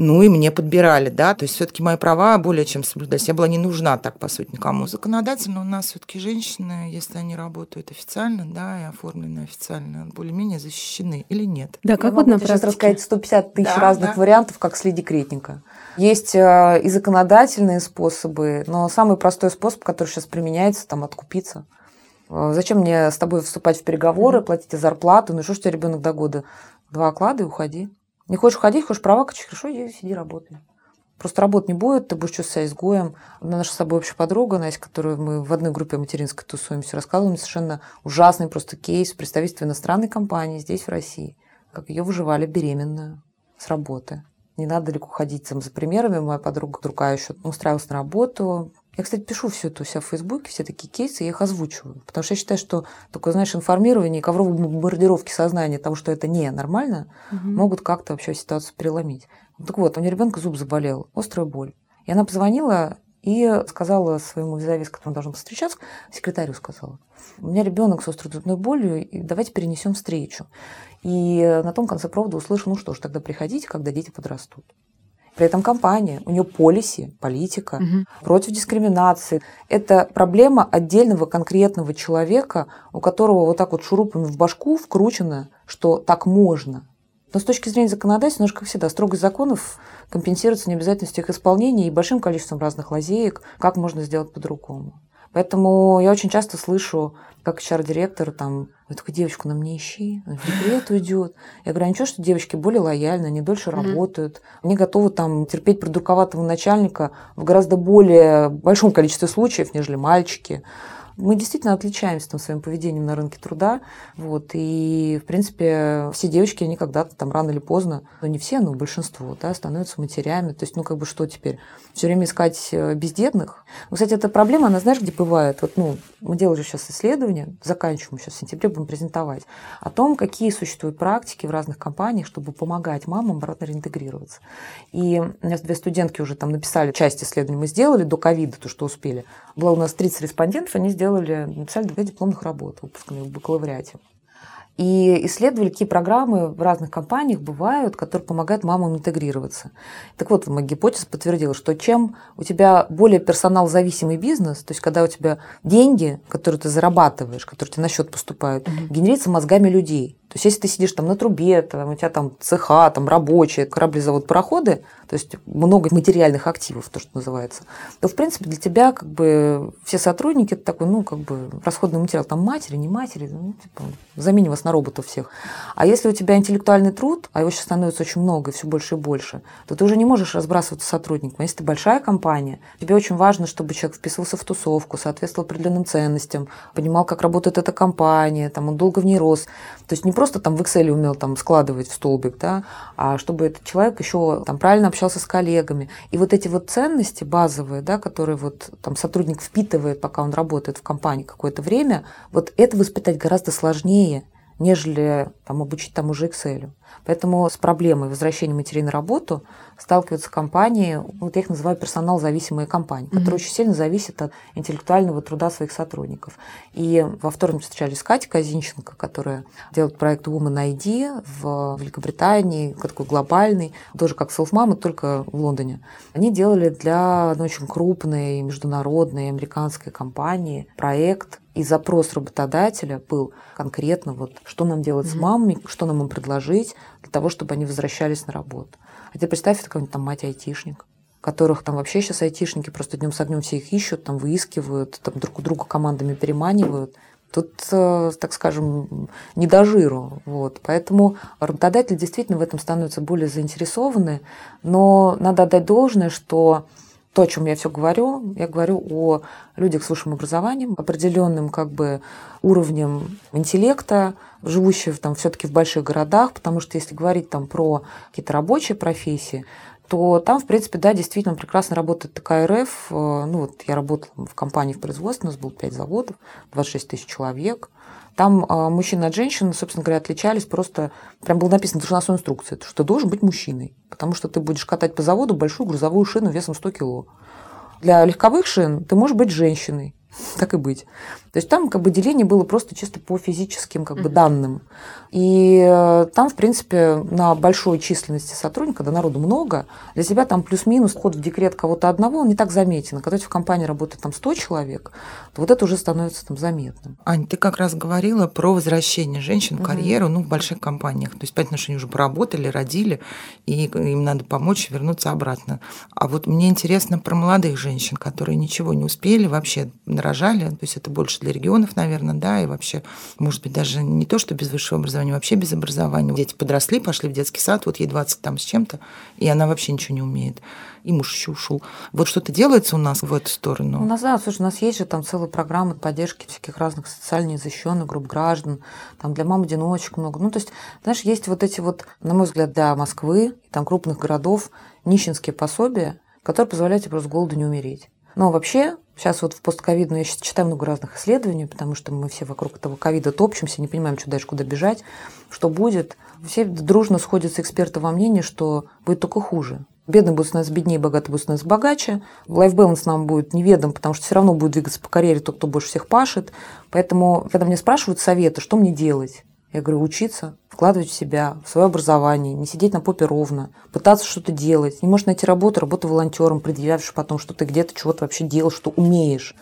Ну и мне подбирали, да, то есть все-таки мои права более чем соблюдались. Я была не нужна так, по сути, никому. Законодательно у нас все-таки женщины, если они работают официально, да, и оформлены официально, более-менее защищены или нет? Да, как Я вот могу на тебе сейчас практике? рассказать 150 тысяч Да, разных да. вариантов, как следи декретника. Есть э, и законодательные способы, но самый простой способ, который сейчас применяется, там, откупиться. Э, Зачем мне с тобой вступать в переговоры, платить тебе зарплату? Ну что ж у тебя ребенок до года? Два оклада и уходи. Не хочешь уходить, хочешь права качать, хорошо, иди, сиди, работай. Просто работы не будет, ты будешь чувствовать себя изгоем. Одна наша с собой общая подруга, Настя, которую мы в одной группе материнской тусуемся, рассказывала мне совершенно ужасный просто кейс в представительстве иностранной компании здесь, в России. Как ее выживали беременную с работы. Не надо далеко ходить там, за примерами. Моя подруга другая еще устраивалась на работу. Я, кстати, пишу все это у себя в Фейсбуке, все такие кейсы, я их озвучиваю. Потому что я считаю, что такое, знаешь, информирование, ковровые бомбардировки сознания того, что это не нормально, могут как-то вообще ситуацию переломить. Так вот, у нее ребенка зуб заболел, острая боль. И она позвонила и сказала своему визави, с которым должен встречаться, секретарю сказала, у меня ребенок с острой зубной болью, и давайте перенесем встречу. И на том конце провода услышал, ну что ж, тогда приходите, когда дети подрастут. При этом компания, у нее полиси, политика Мгм. против дискриминации. Это проблема отдельного конкретного человека, у которого вот так вот шурупами в башку вкручено, что так можно. Но с точки зрения законодательства, немножко как всегда, строгость законов компенсируется необязательностью их исполнения и большим количеством разных лазеек, как можно сделать по-другому. Поэтому я очень часто слышу, как HR-директор там, вы такую девочку нам не ищи, она в декрет уйдет. Я говорю, а ничего, что девочки более лояльны, они дольше Мгм. работают, они готовы там терпеть продуковатого начальника в гораздо более большом количестве случаев, нежели мальчики. Мы действительно отличаемся там, своим поведением на рынке труда. Вот, и, в принципе, все девочки, они когда-то там рано или поздно, ну не все, но большинство, да, становятся матерями. То есть, ну как бы что теперь? Все время искать э, бездетных? Ну, кстати, эта проблема, она знаешь, где бывает? Вот, ну, мы делали сейчас исследование, заканчиваем сейчас в сентябре, будем презентовать, о том, какие существуют практики в разных компаниях, чтобы помогать мамам обратно реинтегрироваться. И у нас две студентки уже там написали, часть исследований мы сделали до ковида, то, что успели. Было у нас 30 респондентов, они сделали, написали две дипломных работы выпускные в бакалавриате. И исследовали, какие программы в разных компаниях бывают, которые помогают мамам интегрироваться. Так вот, моя гипотеза подтвердила, что чем у тебя более персонал-зависимый бизнес, то есть когда у тебя деньги, которые ты зарабатываешь, которые тебе на счет поступают, генерится мозгами людей. То есть если ты сидишь там на трубе, там, у тебя там цеха, там рабочие, корабли, завод, пароходы, то есть много материальных активов, то, что называется, то, в принципе, для тебя как бы все сотрудники, это такой, ну, как бы расходный материал, там матери, не матери, ну, типа, заменим вас на роботов всех. А если у тебя интеллектуальный труд, а его сейчас становится очень много и все больше и больше, то ты уже не можешь разбрасываться сотрудником. Если ты большая компания, тебе очень важно, чтобы человек вписывался в тусовку, соответствовал определенным ценностям, понимал, как работает эта компания, там, он долго в ней рос. То есть не просто там в Excel умел там складывать в столбик, да, а чтобы этот человек еще там правильно общался с коллегами. И вот эти вот ценности базовые, да, которые вот там сотрудник впитывает, пока он работает в компании какое-то время, вот это воспитать гораздо сложнее, нежели там, обучить тому же Excel. Поэтому с проблемой возвращения матерей на работу сталкиваются компании, вот я их называю персонал-зависимые компании, которые очень сильно зависят от интеллектуального труда своих сотрудников. И во вторник встречались с Катей Казинченко, которая делает проект Woman ID в Великобритании, такой глобальный, тоже как Self-Mama, только в Лондоне. Они делали для одной очень крупной международной американской компании проект и запрос работодателя был конкретно вот, что нам делать с мамами, что нам им предложить для того, чтобы они возвращались на работу. А теперь представь, это какой-нибудь там мать-айтишник, которых там вообще сейчас айтишники просто днем с огнем все их ищут, там выискивают, там друг у друга командами переманивают. Тут, э, так скажем, не до жиру. Вот. Поэтому работодатели действительно в этом становятся более заинтересованы. Но надо отдать должное, что то, о чем я все говорю, я говорю о людях с высшим образованием, определенным как бы уровнем интеллекта, живущих там все-таки в больших городах, потому что если говорить там про какие-то рабочие профессии, то там, в принципе, да, действительно прекрасно работает такая РФ. Ну, вот я работала в компании в производстве, у нас было 5 заводов, 26 тысяч человек. Там э, мужчины от женщин, собственно говоря, отличались просто... Прям было написано должностной инструкции, что ты должен быть мужчиной, потому что ты будешь катать по заводу большую грузовую шину весом 100 кило. Для легковых шин ты можешь быть женщиной, так и быть. То есть там как бы деление было просто чисто по физическим как бы данным. И э, там, в принципе, на большой численности сотрудников, когда народу много, для себя там плюс-минус ход в декрет кого-то одного, он не так заметен. Когда в компании работает там 100 человек, то вот это уже становится там заметным. Ань, ты как раз говорила про возвращение женщин в карьеру, угу. ну, в больших компаниях. То есть, понятно, что они уже поработали, родили, и им надо помочь вернуться обратно. А вот мне интересно про молодых женщин, которые ничего не успели, вообще нарожали, то есть это больше для регионов, наверное, да, и вообще, может быть, даже не то, что без высшего образования, вообще без образования. Дети подросли, пошли в детский сад, вот ей 20 там с чем-то, и она вообще ничего не умеет. И муж еще ушел. Вот что-то делается у нас в эту сторону? У нас, да, слушай, у нас есть же там целые программы поддержки всяких разных социально незащищенных групп граждан, там для мам-одиночек много. Ну, то есть, знаешь, есть вот эти вот, на мой взгляд, для Москвы, там крупных городов, нищенские пособия, которые позволяют тебе просто с голоду не умереть. Но вообще, сейчас вот в постковидную я сейчас читаю много разных исследований, потому что мы все вокруг этого ковида топчемся, не понимаем, что дальше, куда бежать, что будет. Все дружно сходятся эксперты во мнении, что будет только хуже. Бедные будут становиться беднее, богатые будут становиться богаче. Лайфбаланс нам будет неведом, потому что все равно будет двигаться по карьере тот, кто больше всех пашет. Поэтому, когда мне спрашивают советы, что мне делать, я говорю, учиться, вкладывать в себя, в свое образование, не сидеть на попе ровно, пытаться что-то делать. Не можешь найти работу, работу волонтером, предъявишь потом, что ты где-то чего-то вообще делал, что умеешь.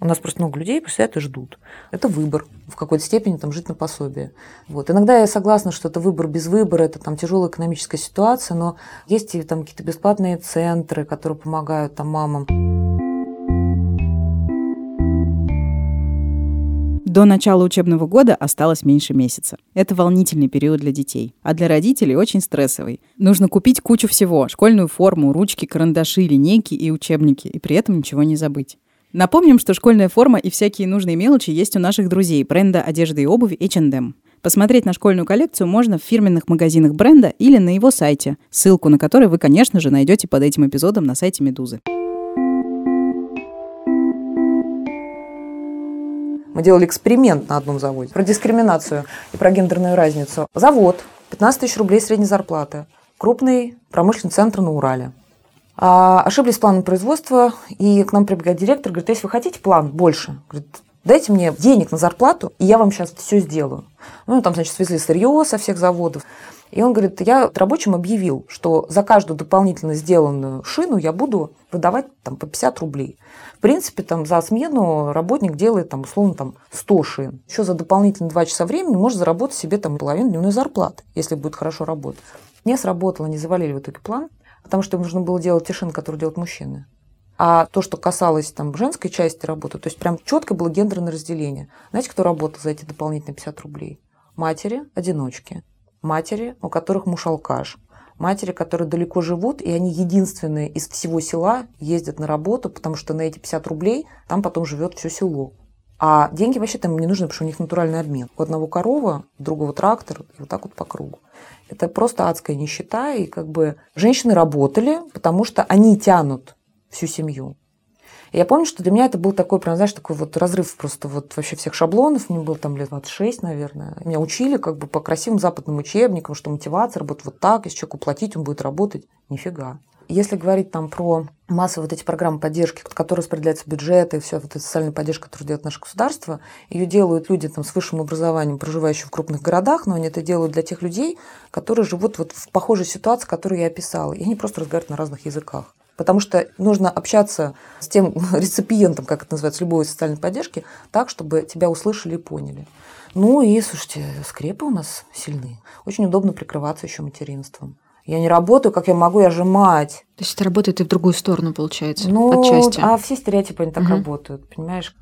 У нас просто много людей сидят и ждут. Это выбор. В какой-то степени там жить на пособие. Вот. Иногда я согласна, что это выбор без выбора, это там тяжелая экономическая ситуация, но есть и там какие-то бесплатные центры, которые помогают там мамам. До начала учебного года осталось меньше месяца. Это волнительный период для детей, а для родителей очень стрессовый. Нужно купить кучу всего – школьную форму, ручки, карандаши, линейки и учебники, и при этом ничего не забыть. Напомним, что школьная форма и всякие нужные мелочи есть у наших друзей бренда одежды и обуви H&M. Посмотреть на школьную коллекцию можно в фирменных магазинах бренда или на его сайте, ссылку на который вы, конечно же, найдете под этим эпизодом на сайте «Медузы». Мы делали эксперимент на одном заводе про дискриминацию и про гендерную разницу. Завод, 15 тысяч рублей средней зарплаты, крупный промышленный центр на Урале. А, ошиблись планом производства, и к нам прибегает директор, говорит, если вы хотите план больше, говорит, дайте мне денег на зарплату, и я вам сейчас все сделаю. Ну, там, значит, свезли сырье со всех заводов. И он говорит, я рабочим объявил, что за каждую дополнительно сделанную шину я буду выдавать там, по 50 рублей. Принципе, там, за смену работник делает там, условно там, 100 шин. Еще за дополнительные 2 часа времени может заработать себе там, половину дневной зарплаты, если будет хорошо работать. Не сработало, не завалили в итоге план, потому что им нужно было делать те шины, которые делают мужчины. А то, что касалось там, женской части работы, то есть прям четко было гендерное разделение. Знаете, кто работал за эти дополнительные 50 рублей? Матери, одиночки матери, у которых муж алкаш, матери, которые далеко живут, и они единственные из всего села ездят на работу, потому что на эти 50 рублей там потом живет все село. А деньги вообще там не нужны, потому что у них натуральный обмен. У одного корова, у другого трактор, и вот так вот по кругу. Это просто адская нищета, и как бы женщины работали, потому что они тянут всю семью. Я помню, что для меня это был такой, прям, знаешь, такой вот разрыв просто вот вообще всех шаблонов. Мне было там лет 26, наверное. Меня учили как бы по красивым западным учебникам, что мотивация работает вот так, если человеку платить, он будет работать. Нифига. Если говорить там про массовые вот эти программы поддержки, которые распределяются бюджеты, и все вот эта социальная поддержка, которую делает наше государство, ее делают люди там, с высшим образованием, проживающие в крупных городах, но они это делают для тех людей, которые живут вот в похожей ситуации, которую я описала. И они просто разговаривают на разных языках. Потому что нужно общаться с тем реципиентом, как это называется, любой социальной поддержки, так, чтобы тебя услышали и поняли. Ну и, слушайте, скрепы у нас сильны. Очень удобно прикрываться еще материнством. Я не работаю, как я могу, я же мать. То есть это работает и в другую сторону, получается, ну, отчасти. А все стереотипы не так угу. работают, понимаешь?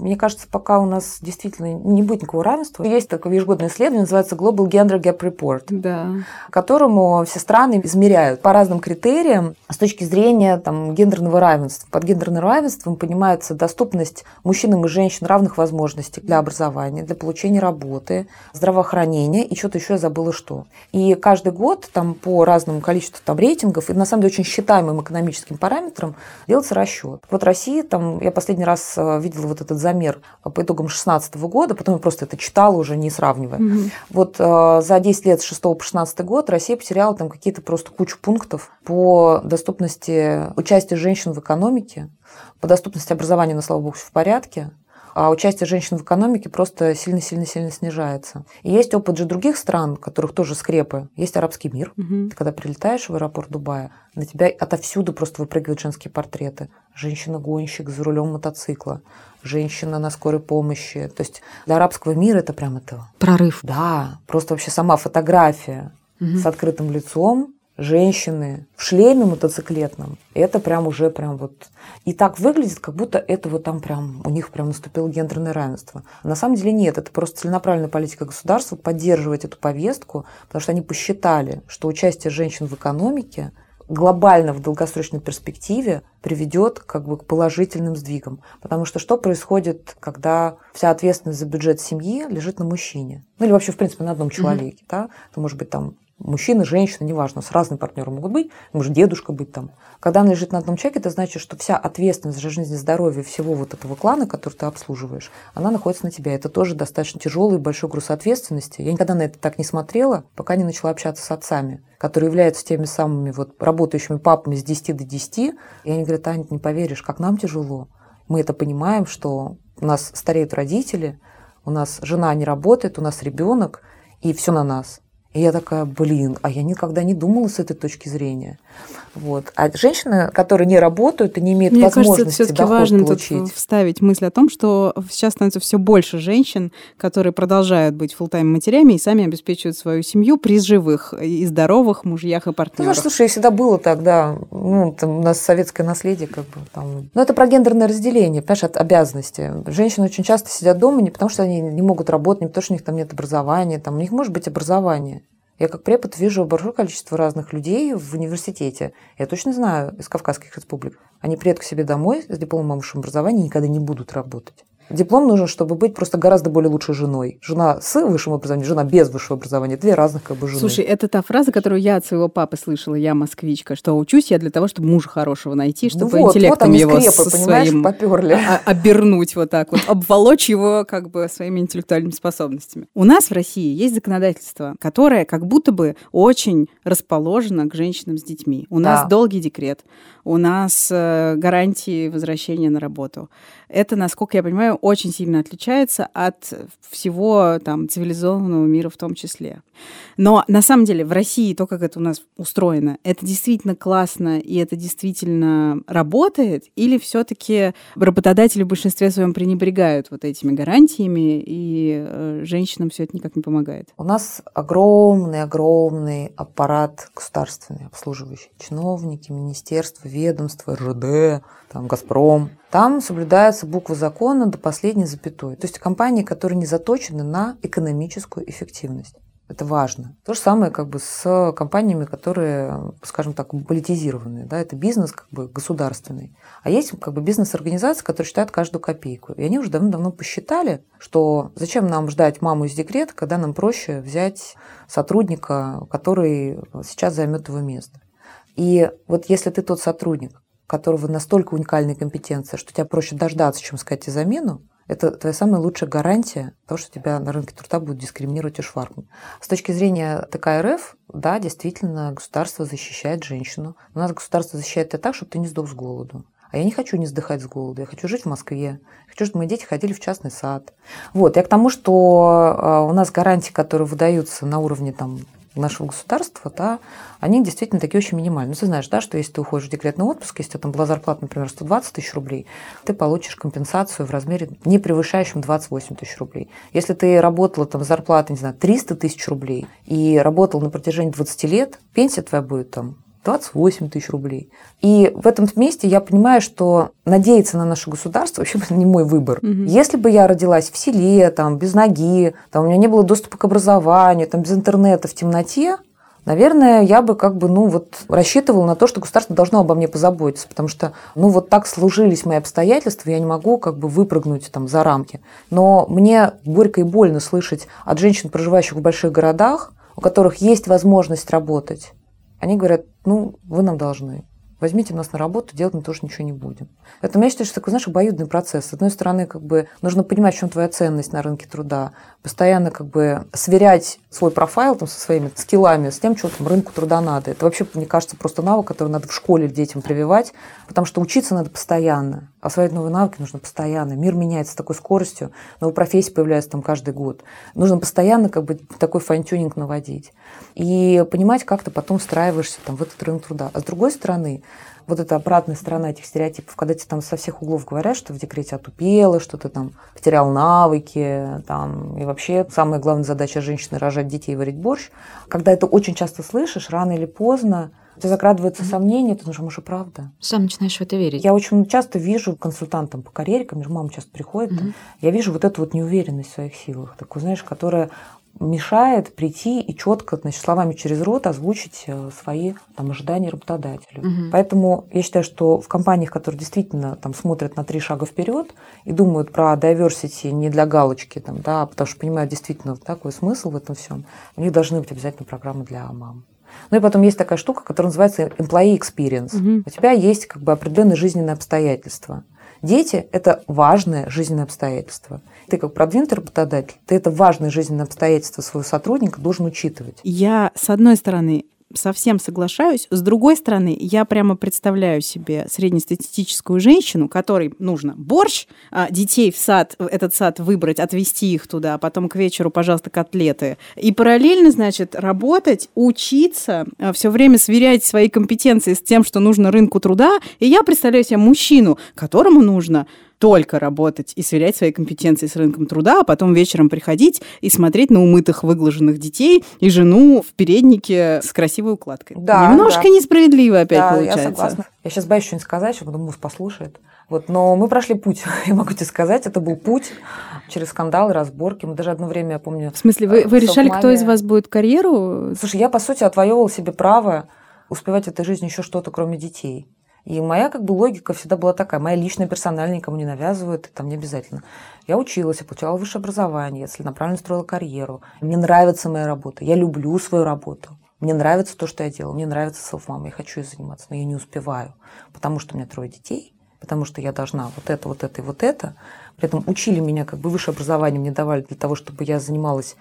Мне кажется, пока у нас действительно не будет никакого равенства. Есть такое ежегодное исследование, называется Global Gender Gap Report, да. которому все страны измеряют по разным критериям с точки зрения там, гендерного равенства. Под гендерным равенством понимается доступность мужчинам и женщин равных возможностей для образования, для получения работы, здравоохранения и что-то еще я забыла что. И каждый год там, по разному количеству там, рейтингов и на самом деле очень считаемым экономическим параметрам делается расчет. Вот Россия, там, я последний раз э, видела вот этот замер по итогам 2016 года, потом я просто это читала уже, не сравнивая. Угу. Вот э, за 10 лет с 6 по 16 год Россия потеряла там какие-то просто кучу пунктов по доступности участия женщин в экономике, по доступности образования, на слава богу, все в порядке а участие женщин в экономике просто сильно-сильно-сильно снижается. И есть опыт же других стран, у которых тоже скрепы. Есть арабский мир. Угу. Ты когда прилетаешь в аэропорт Дубая, на тебя отовсюду просто выпрыгивают женские портреты. Женщина-гонщик за рулем мотоцикла, женщина на скорой помощи. То есть для арабского мира это прям это... Прорыв. Да, просто вообще сама фотография угу. с открытым лицом, женщины в шлеме мотоциклетном, это прям уже прям вот... И так выглядит, как будто это вот там прям, у них прям наступило гендерное равенство. А на самом деле нет, это просто целенаправленная политика государства поддерживать эту повестку, потому что они посчитали, что участие женщин в экономике глобально в долгосрочной перспективе приведет как бы к положительным сдвигам. Потому что что происходит, когда вся ответственность за бюджет семьи лежит на мужчине? Ну или вообще, в принципе, на одном человеке. Mm-hmm. Да? Это может быть там мужчина, женщина, неважно, с разным партнером могут быть, может дедушка быть там. Когда она лежит на одном человеке, это значит, что вся ответственность за жизнь и здоровье всего вот этого клана, который ты обслуживаешь, она находится на тебя. Это тоже достаточно тяжелый и большой груз ответственности. Я никогда на это так не смотрела, пока не начала общаться с отцами, которые являются теми самыми вот работающими папами с 10 до 10. И они говорят, Аня, ты не поверишь, как нам тяжело. Мы это понимаем, что у нас стареют родители, у нас жена не работает, у нас ребенок, и все на нас. И я такая, блин, а я никогда не думала с этой точки зрения. Вот. А женщины, которые не работают и не имеют Мне возможности кажется, доход важно получить. Тут вставить мысль о том, что сейчас становится все больше женщин, которые продолжают быть фултайм матерями и сами обеспечивают свою семью при живых и здоровых мужьях и партнерах. Ну, слушай, всегда было тогда, ну, там, у нас советское наследие, как бы там. Но это про гендерное разделение, понимаешь, от обязанности. Женщины очень часто сидят дома не потому, что они не могут работать, не потому, что у них там нет образования, там у них может быть образование. Я как препод вижу большое количество разных людей в университете. Я точно знаю из Кавказских республик. Они приедут к себе домой с дипломом о высшем образовании и никогда не будут работать. Диплом нужен, чтобы быть просто гораздо более лучшей женой. Жена с высшим образованием, жена без высшего образования. Две разных как бы жены. Слушай, это та фраза, которую я от своего папы слышала, я москвичка, что учусь я для того, чтобы мужа хорошего найти, чтобы ну вот, интеллектом вот его скрепы, своим поперли. обернуть вот так вот, обволочь его как бы своими интеллектуальными способностями. У нас в России есть законодательство, которое как будто бы очень расположено к женщинам с детьми. У да. нас долгий декрет, у нас э, гарантии возвращения на работу. Это, насколько я понимаю, очень сильно отличается от всего там, цивилизованного мира в том числе. Но на самом деле в России то, как это у нас устроено, это действительно классно и это действительно работает? Или все-таки работодатели в большинстве своем пренебрегают вот этими гарантиями, и э, женщинам все это никак не помогает? У нас огромный-огромный аппарат государственный, обслуживающий чиновники, министерства, ведомства, РЖД, там, Газпром. Там соблюдается буква закона до последней запятой. То есть компании, которые не заточены на экономическую эффективность. Это важно. То же самое как бы с компаниями, которые, скажем так, политизированные. Да? Это бизнес как бы государственный. А есть как бы бизнес-организации, которые считают каждую копейку. И они уже давно-давно посчитали, что зачем нам ждать маму из декрета, когда нам проще взять сотрудника, который сейчас займет его место. И вот если ты тот сотрудник, которого настолько уникальная компетенция, что тебя проще дождаться, чем сказать и замену, это твоя самая лучшая гарантия того, что тебя на рынке труда будут дискриминировать и шваркнуть. С точки зрения ТК РФ, да, действительно, государство защищает женщину. Но нас государство защищает тебя так, чтобы ты не сдох с голоду. А я не хочу не сдыхать с голоду, я хочу жить в Москве, хочу, чтобы мои дети ходили в частный сад. Вот, я к тому, что а, у нас гарантии, которые выдаются на уровне там, нашего государства, да, они действительно такие очень минимальные. Ну, ты знаешь, да, что если ты уходишь в декретный отпуск, если у тебя там была зарплата, например, 120 тысяч рублей, ты получишь компенсацию в размере не превышающем 28 тысяч рублей. Если ты работала там зарплатой, не знаю, 300 тысяч рублей и работал на протяжении 20 лет, пенсия твоя будет там 28 тысяч рублей. И в этом месте я понимаю, что надеяться на наше государство вообще не мой выбор. Угу. Если бы я родилась в селе, там, без ноги, там, у меня не было доступа к образованию, там, без интернета, в темноте, наверное, я бы как бы, ну, вот рассчитывала на то, что государство должно обо мне позаботиться, потому что, ну, вот так сложились мои обстоятельства, я не могу как бы выпрыгнуть там за рамки. Но мне горько и больно слышать от женщин, проживающих в больших городах, у которых есть возможность работать, они говорят, ну, вы нам должны. возьмите нас на работу, делать мы тоже ничего не будем. Это, я считаю, что такой, знаешь, обоюдный процесс. С одной стороны, как бы нужно понимать, в чем твоя ценность на рынке труда, постоянно как бы сверять свой профайл там, со своими скиллами, с тем, что там рынку труда надо. Это вообще, мне кажется, просто навык, который надо в школе детям прививать, потому что учиться надо постоянно, осваивать новые навыки нужно постоянно. Мир меняется с такой скоростью, новые профессии появляются там каждый год. Нужно постоянно как бы такой fine-tuning наводить. И понимать, как ты потом встраиваешься там, в этот рынок труда. А с другой стороны, вот эта обратная сторона этих стереотипов, когда тебе там со всех углов говорят, что в декрете отупела, что ты там потерял навыки, там, и вообще самая главная задача женщины – рожать детей и варить борщ. Когда это очень часто слышишь, рано или поздно, у тебя закрадывается mm-hmm. сомнение, ты думаешь, может, правда? Сам начинаешь в это верить. Я очень часто вижу консультантам по карьере, ко мне мама часто приходит, mm-hmm. я вижу вот эту вот неуверенность в своих силах, такую, знаешь, которая мешает прийти и четко, значит, словами через рот озвучить э, свои там, ожидания работодателю. Угу. Поэтому я считаю, что в компаниях, которые действительно там, смотрят на три шага вперед и думают про diversity не для галочки, там, да, а потому что понимают действительно такой смысл в этом всем, у них должны быть обязательно программы для мам. Ну и потом есть такая штука, которая называется employee experience. Угу. У тебя есть как бы определенные жизненные обстоятельства. Дети – это важное жизненное обстоятельство. Ты как продвинутый работодатель, ты это важное жизненное обстоятельство своего сотрудника должен учитывать. Я, с одной стороны, совсем соглашаюсь. С другой стороны, я прямо представляю себе среднестатистическую женщину, которой нужно борщ, а, детей в сад, этот сад выбрать, отвезти их туда, а потом к вечеру, пожалуйста, котлеты. И параллельно, значит, работать, учиться, а, все время сверять свои компетенции с тем, что нужно рынку труда. И я представляю себе мужчину, которому нужно только работать и сверять свои компетенции с рынком труда, а потом вечером приходить и смотреть на умытых, выглаженных детей и жену в переднике с красивой укладкой. Да, Немножко да. несправедливо опять да, получается. Я согласна. Я сейчас боюсь что-нибудь сказать, что потом муж послушает. Вот, но мы прошли путь, я могу тебе сказать, это был путь через скандалы, разборки. Мы даже одно время, я помню... В смысле, вы, вы решали, кто из вас будет карьеру? Слушай, я, по сути, отвоевывала себе право успевать в этой жизни еще что-то, кроме детей. И моя как бы логика всегда была такая, моя личная, персональная, никому не навязывают, там не обязательно. Я училась, я получала высшее образование, я целенаправленно строила карьеру. Мне нравится моя работа, я люблю свою работу. Мне нравится то, что я делаю, мне нравится селф-мама, я хочу ей заниматься, но я не успеваю, потому что у меня трое детей, потому что я должна вот это, вот это и вот это. При этом учили меня, как бы высшее образование мне давали для того, чтобы я занималась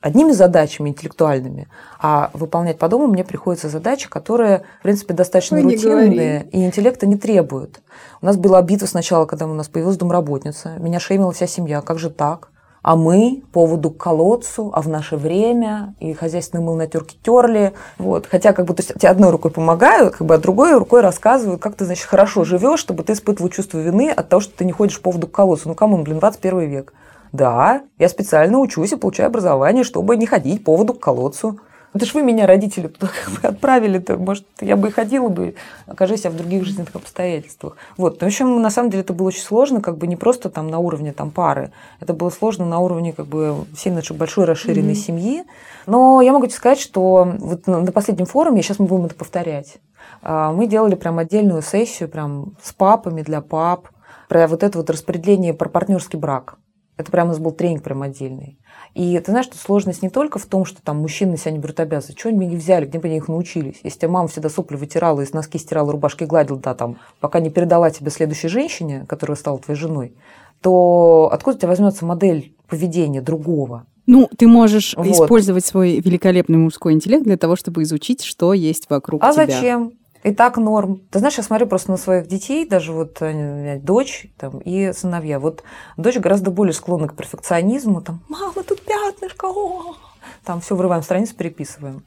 одними задачами интеллектуальными, а выполнять по дому мне приходится задачи, которые, в принципе, достаточно Ой, рутинные и интеллекта не требуют. У нас была битва сначала, когда у нас появилась домработница. Меня шеймила вся семья. Как же так? А мы по поводу к колодцу, а в наше время, и хозяйственный мыл на терке терли. Вот. Хотя как бы то есть, тебе одной рукой помогают, как бы, а другой рукой рассказывают, как ты, значит, хорошо живешь, чтобы ты испытывал чувство вины от того, что ты не ходишь по поводу к колодцу. Ну, кому, блин, 21 век. Да, я специально учусь и получаю образование, чтобы не ходить по поводу к колодцу. Это ж вы меня, родители, туда как бы отправили-то. Может, я бы и ходила бы, окажись я в других жизненных обстоятельствах. Вот. Но, в общем, на самом деле это было очень сложно, как бы не просто там на уровне там пары. Это было сложно на уровне как бы всей нашей большой расширенной mm-hmm. семьи. Но я могу тебе сказать, что вот на последнем форуме, сейчас мы будем это повторять, а, мы делали прям отдельную сессию прям с папами для пап, про вот это вот распределение, про партнерский брак. Это прям у нас был тренинг прям отдельный. И ты знаешь, что сложность не только в том, что там мужчины себя не берут обязанности. Что они взяли, где бы они их научились? Если тебя мама всегда сопли вытирала, из носки стирала, рубашки гладила, да, там, пока не передала тебе следующей женщине, которая стала твоей женой, то откуда у тебя возьмется модель поведения другого? Ну, ты можешь вот. использовать свой великолепный мужской интеллект для того, чтобы изучить, что есть вокруг а тебя. А зачем? И так норм. Ты знаешь, я смотрю просто на своих детей, даже вот меня дочь там, и сыновья. Вот дочь гораздо более склонна к перфекционизму. Там, мама, тут пятнышко, о! Там все врываем страницу, переписываем.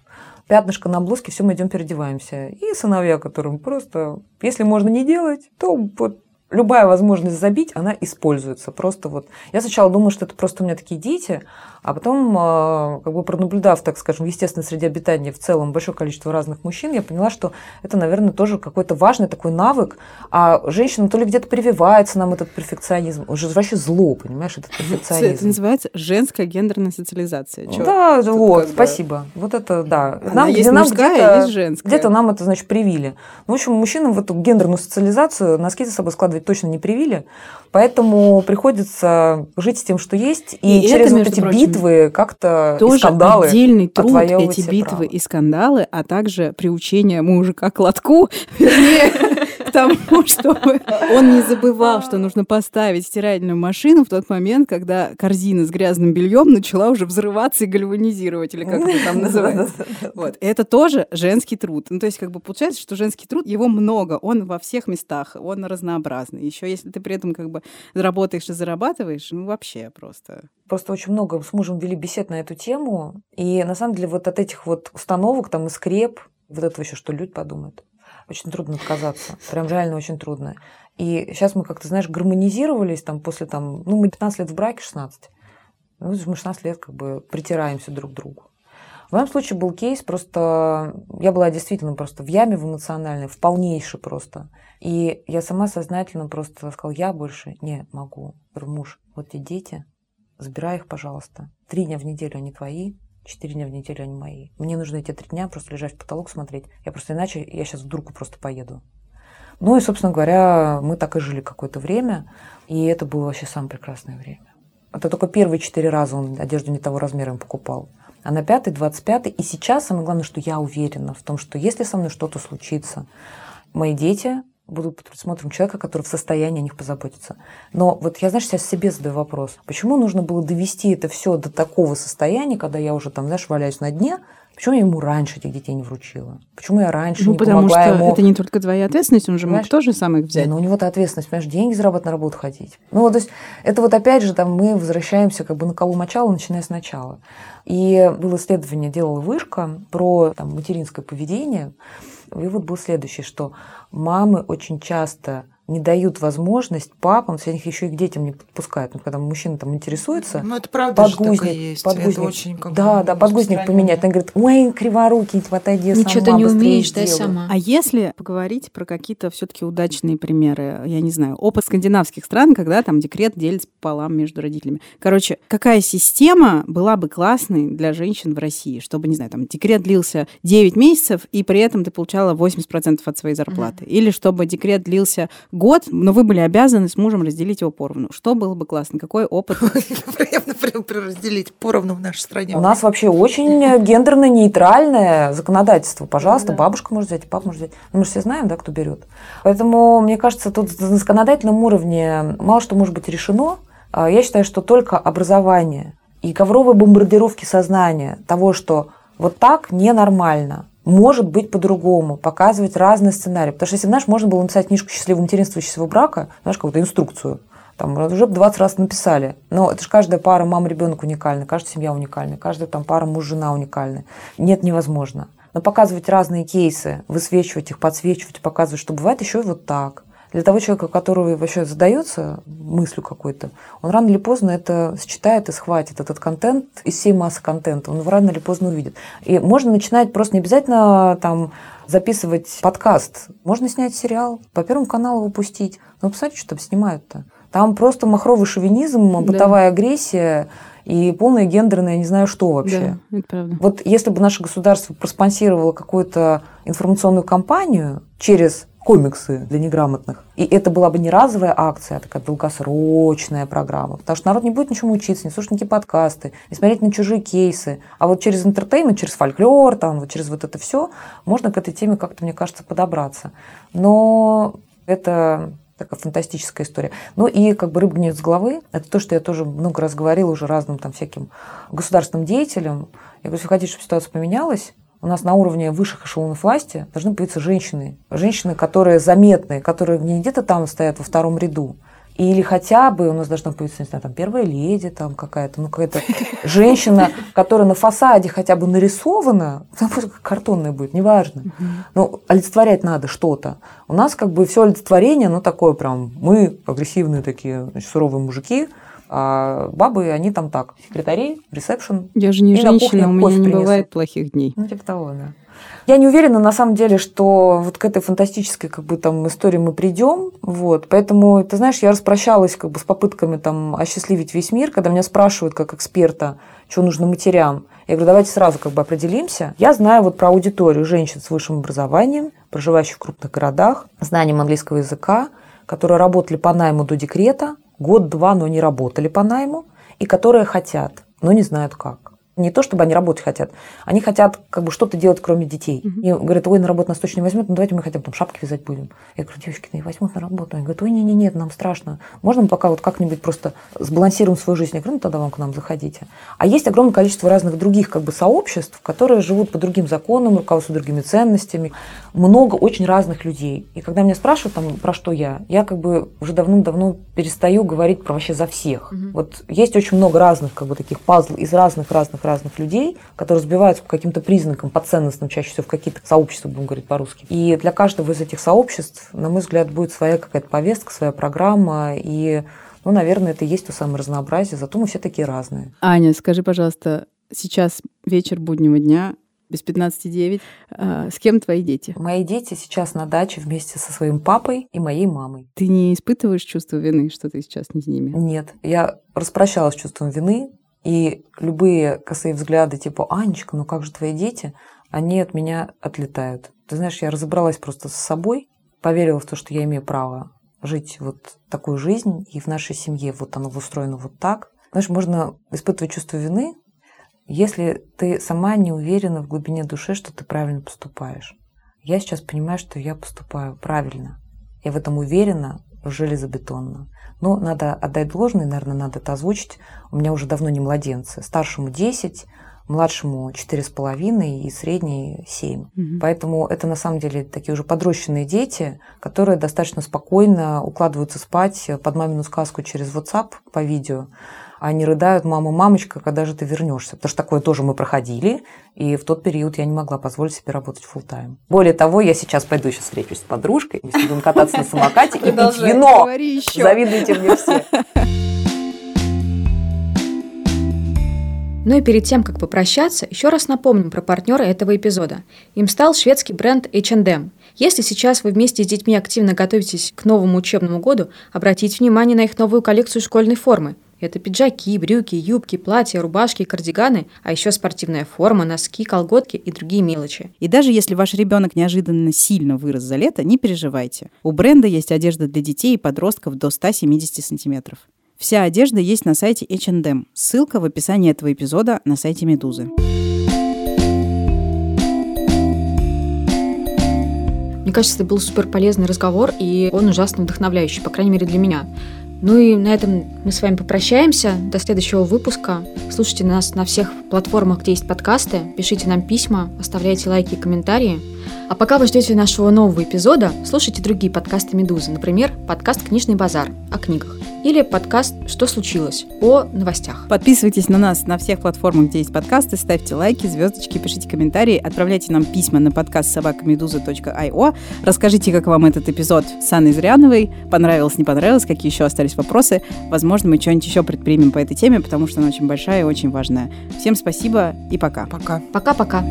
Пятнышко на блузке, все, мы идем переодеваемся. И сыновья, которым просто, если можно не делать, то вот любая возможность забить, она используется. Просто вот. Я сначала думала, что это просто у меня такие дети, а потом, а, как бы пронаблюдав, так скажем, в естественной среде обитания в целом большое количество разных мужчин, я поняла, что это, наверное, тоже какой-то важный такой навык. А женщина то ли где-то прививается нам этот перфекционизм, уже вообще зло, понимаешь, этот перфекционизм. Это называется женская гендерная социализация. Чё? Да, Тут вот, спасибо. Бы... Вот это, да. Она нам, есть нам где-то, Где-то нам это, значит, привили. Ну, в общем, мужчинам в эту гендерную социализацию носки за собой складывать точно не привили. Поэтому приходится жить с тем, что есть, и, И через это, вот эти прочим, битвы как-то и Тоже скандалы отдельный труд, эти битвы право. и скандалы, а также приучение мужика к лотку, вернее, тому, чтобы он не забывал, что нужно поставить стиральную машину в тот момент, когда корзина с грязным бельем начала уже взрываться и гальванизировать, или как это там называется. Вот. Это тоже женский труд. Ну, то есть, как бы получается, что женский труд, его много, он во всех местах, он разнообразный. Еще если ты при этом как бы работаешь и зарабатываешь, ну, вообще просто. Просто очень много с мужем вели бесед на эту тему. И на самом деле вот от этих вот установок, там, и скреп, вот этого еще, что люди подумают, очень трудно отказаться. Прям реально очень трудно. И сейчас мы как-то, знаешь, гармонизировались там после там, ну, мы 15 лет в браке, 16. Ну, мы 16 лет как бы притираемся друг к другу. В моем случае был кейс, просто я была действительно просто в яме в эмоциональной, в полнейшей просто. И я сама сознательно просто сказала, я больше не могу. Говорю, муж, вот те дети, забирай их, пожалуйста. Три дня в неделю они твои, четыре дня в неделю они мои. Мне нужно эти три дня просто лежать в потолок смотреть. Я просто иначе, я сейчас в дурку просто поеду. Ну и, собственно говоря, мы так и жили какое-то время, и это было вообще самое прекрасное время. Это только первые четыре раза он одежду не того размера им покупал. А на пятый, двадцать пятый. И сейчас самое главное, что я уверена в том, что если со мной что-то случится, мои дети будут под присмотром человека, который в состоянии о них позаботиться. Но вот я, знаешь, сейчас себе задаю вопрос, почему нужно было довести это все до такого состояния, когда я уже там, знаешь, валяюсь на дне, почему я ему раньше этих детей не вручила? Почему я раньше Ну, не потому что ему? это не только твоя ответственность, он же мог Понимаешь? тоже сам их взять. Да, но у него-то ответственность, понимаешь, деньги зарабатывать на работу ходить. Ну, вот, то есть, это вот опять же, там мы возвращаемся как бы на колу мочала, начиная сначала. И было исследование, делала Вышка про там, материнское поведение. Вот был следующий, что мамы очень часто не дают возможность папам, если их еще и к детям не подпускают. Ну, когда мужчина там интересуется, Ну, это правда же так и подгузник, есть. подгузник, Это очень как да, да, подгузник поменять. Он говорит, ой, криворукий, типа, отойди сама, Ничего ты не умеешь, дай сделай». сама. А если поговорить про какие-то все-таки удачные примеры, я не знаю, опыт скандинавских стран, когда там декрет делится пополам между родителями. Короче, какая система была бы классной для женщин в России, чтобы, не знаю, там декрет длился 9 месяцев, и при этом ты получала 80% от своей зарплаты. Или чтобы декрет длился год, но вы были обязаны с мужем разделить его поровну. Что было бы классно? Какой опыт? Прям, разделить поровну в нашей стране. У нас вообще очень гендерно-нейтральное законодательство. Пожалуйста, бабушка может взять, и папа может взять. Ну, мы же все знаем, да, кто берет. Поэтому, мне кажется, тут на законодательном уровне мало что может быть решено. А Я считаю, что только образование и ковровые бомбардировки сознания того, что вот так ненормально, может быть по-другому, показывать разные сценарии. Потому что если, знаешь, можно было написать книжку «Счастливое материнство и счастливого брака», знаешь, какую-то инструкцию, там уже 20 раз написали. Но это же каждая пара мама-ребенок уникальна, каждая семья уникальна, каждая там пара муж-жена уникальна. Нет, невозможно. Но показывать разные кейсы, высвечивать их, подсвечивать, показывать, что бывает еще и вот так. Для того человека, который вообще задается мыслью какой-то, он рано или поздно это считает и схватит этот контент из всей массы контента. Он его рано или поздно увидит. И можно начинать просто не обязательно там записывать подкаст. Можно снять сериал, по Первому каналу выпустить. Ну, посмотрите, что там снимают-то. Там просто махровый шовинизм, бытовая агрессия и полная гендерная, не знаю что вообще. Да, это правда. Вот если бы наше государство проспонсировало какую-то информационную кампанию через комиксы для неграмотных, и это была бы не разовая акция, а такая долгосрочная программа, потому что народ не будет ничему учиться, не слушать никакие подкасты, не смотреть на чужие кейсы, а вот через интертеймент, через фольклор, там, вот через вот это все можно к этой теме как-то, мне кажется, подобраться. Но это такая фантастическая история. Ну и как бы рыба гниет с головы. Это то, что я тоже много раз говорила уже разным там всяким государственным деятелям. Я говорю, если вы хотите, чтобы ситуация поменялась, у нас на уровне высших эшелонов власти должны появиться женщины. Женщины, которые заметные, которые не где-то там стоят во втором ряду. Или хотя бы у нас должна появиться, не знаю, там первая леди там какая-то, ну какая-то женщина, которая на фасаде хотя бы нарисована, ну, пусть картонная будет, неважно. Но олицетворять надо что-то. У нас как бы все олицетворение, ну такое прям, мы агрессивные такие, значит, суровые мужики, а бабы, они там так, секретари, ресепшн. Я же не И на женщина, у меня не принесут. бывает плохих дней. Ну, типа того, да. Я не уверена, на самом деле, что вот к этой фантастической как бы, там, истории мы придем. Вот. Поэтому, ты знаешь, я распрощалась как бы, с попытками там, осчастливить весь мир, когда меня спрашивают как эксперта, что нужно матерям. Я говорю, давайте сразу как бы определимся. Я знаю вот про аудиторию женщин с высшим образованием, проживающих в крупных городах, знанием английского языка, которые работали по найму до декрета, год-два, но не работали по найму, и которые хотят, но не знают как. Не то, чтобы они работать хотят, они хотят как бы что-то делать, кроме детей. Мгм. И говорят, ой, на работу нас точно не возьмут, ну давайте мы хотя бы там шапки вязать будем. Я говорю, девочки, не возьмут на работу. Они говорят, ой, не-не, нет, нам страшно. Можно мы пока вот как-нибудь просто сбалансируем свою жизнь? Я говорю, ну тогда вам к нам заходите. А есть огромное количество разных других как бы сообществ, которые живут по другим законам, руководствуются другими ценностями. Много очень разных людей. И когда меня спрашивают, там, про что я, я как бы уже давно-давно перестаю говорить про вообще за всех. Мгм. Вот есть очень много разных как бы таких пазл из разных-разных-разных людей, которые сбиваются по каким-то признакам, по ценностным, чаще всего в какие-то сообщества, будем говорить по-русски. И для каждого из этих сообществ, на мой взгляд, будет своя какая-то повестка, своя программа. И, ну, наверное, это и есть то самое разнообразие, зато мы все такие разные. Аня, скажи, пожалуйста, сейчас вечер буднего дня, без 15.09. А, С кем твои дети? Мои дети сейчас на даче вместе со своим папой и моей мамой. Ты не испытываешь чувство вины, что ты сейчас не с ними? Нет, я распрощалась с чувством вины, и любые косые взгляды типа «Анечка, ну как же твои дети?» они от меня отлетают. Ты знаешь, я разобралась просто с собой, поверила в то, что я имею право жить вот такую жизнь, и в нашей семье вот оно устроено вот так. Знаешь, можно испытывать чувство вины, если ты сама не уверена в глубине души, что ты правильно поступаешь. Я сейчас понимаю, что я поступаю правильно. Я в этом уверена, железобетонно. Но надо отдать должное, наверное, надо это озвучить. У меня уже давно не младенцы. Старшему 10, младшему 4,5 и средний 7. Мгм. Поэтому это на самом деле такие уже подрощенные дети, которые достаточно спокойно укладываются спать под мамину сказку через WhatsApp по видео. Они рыдают, мама, мамочка, когда же ты вернешься? Потому что такое тоже мы проходили, и в тот период я не могла позволить себе работать full тайм. Более того, я сейчас пойду сейчас встречусь с подружкой, мы будем кататься на самокате и пить вино. еще. Завидуйте мне все. Ну и перед тем, как попрощаться, еще раз напомним про партнера этого эпизода. Им стал шведский бренд H&M. Если сейчас вы вместе с детьми активно готовитесь к новому учебному году, обратите внимание на их новую коллекцию школьной формы. Это пиджаки, брюки, юбки, платья, рубашки, кардиганы, а еще спортивная форма, носки, колготки и другие мелочи. И даже если ваш ребенок неожиданно сильно вырос за лето, не переживайте. У бренда есть одежда для детей и подростков до 170 сантиметров. Вся одежда есть на сайте H&M. Ссылка в описании этого эпизода на сайте Медузы. Мне кажется, это был супер полезный разговор, и он ужасно вдохновляющий, по крайней мере для меня. Ну и на этом мы с вами попрощаемся. До следующего выпуска. Слушайте нас на всех платформах, где есть подкасты. Пишите нам письма, оставляйте лайки и комментарии. А пока вы ждете нашего нового эпизода, слушайте другие подкасты «Медузы». Например, подкаст «Книжный базар» о книгах. Или подкаст «Что случилось?» о новостях. Подписывайтесь на нас на всех платформах, где есть подкасты, ставьте лайки, звездочки, пишите комментарии, отправляйте нам письма на подкаст собакамедуза.io. Расскажите, как вам этот эпизод с Анной Зряновой, понравилось, не понравилось, какие еще остались вопросы. Возможно, мы что-нибудь еще предпримем по этой теме, потому что она очень большая и очень важная. Всем спасибо и пока. Пока. Пока-пока.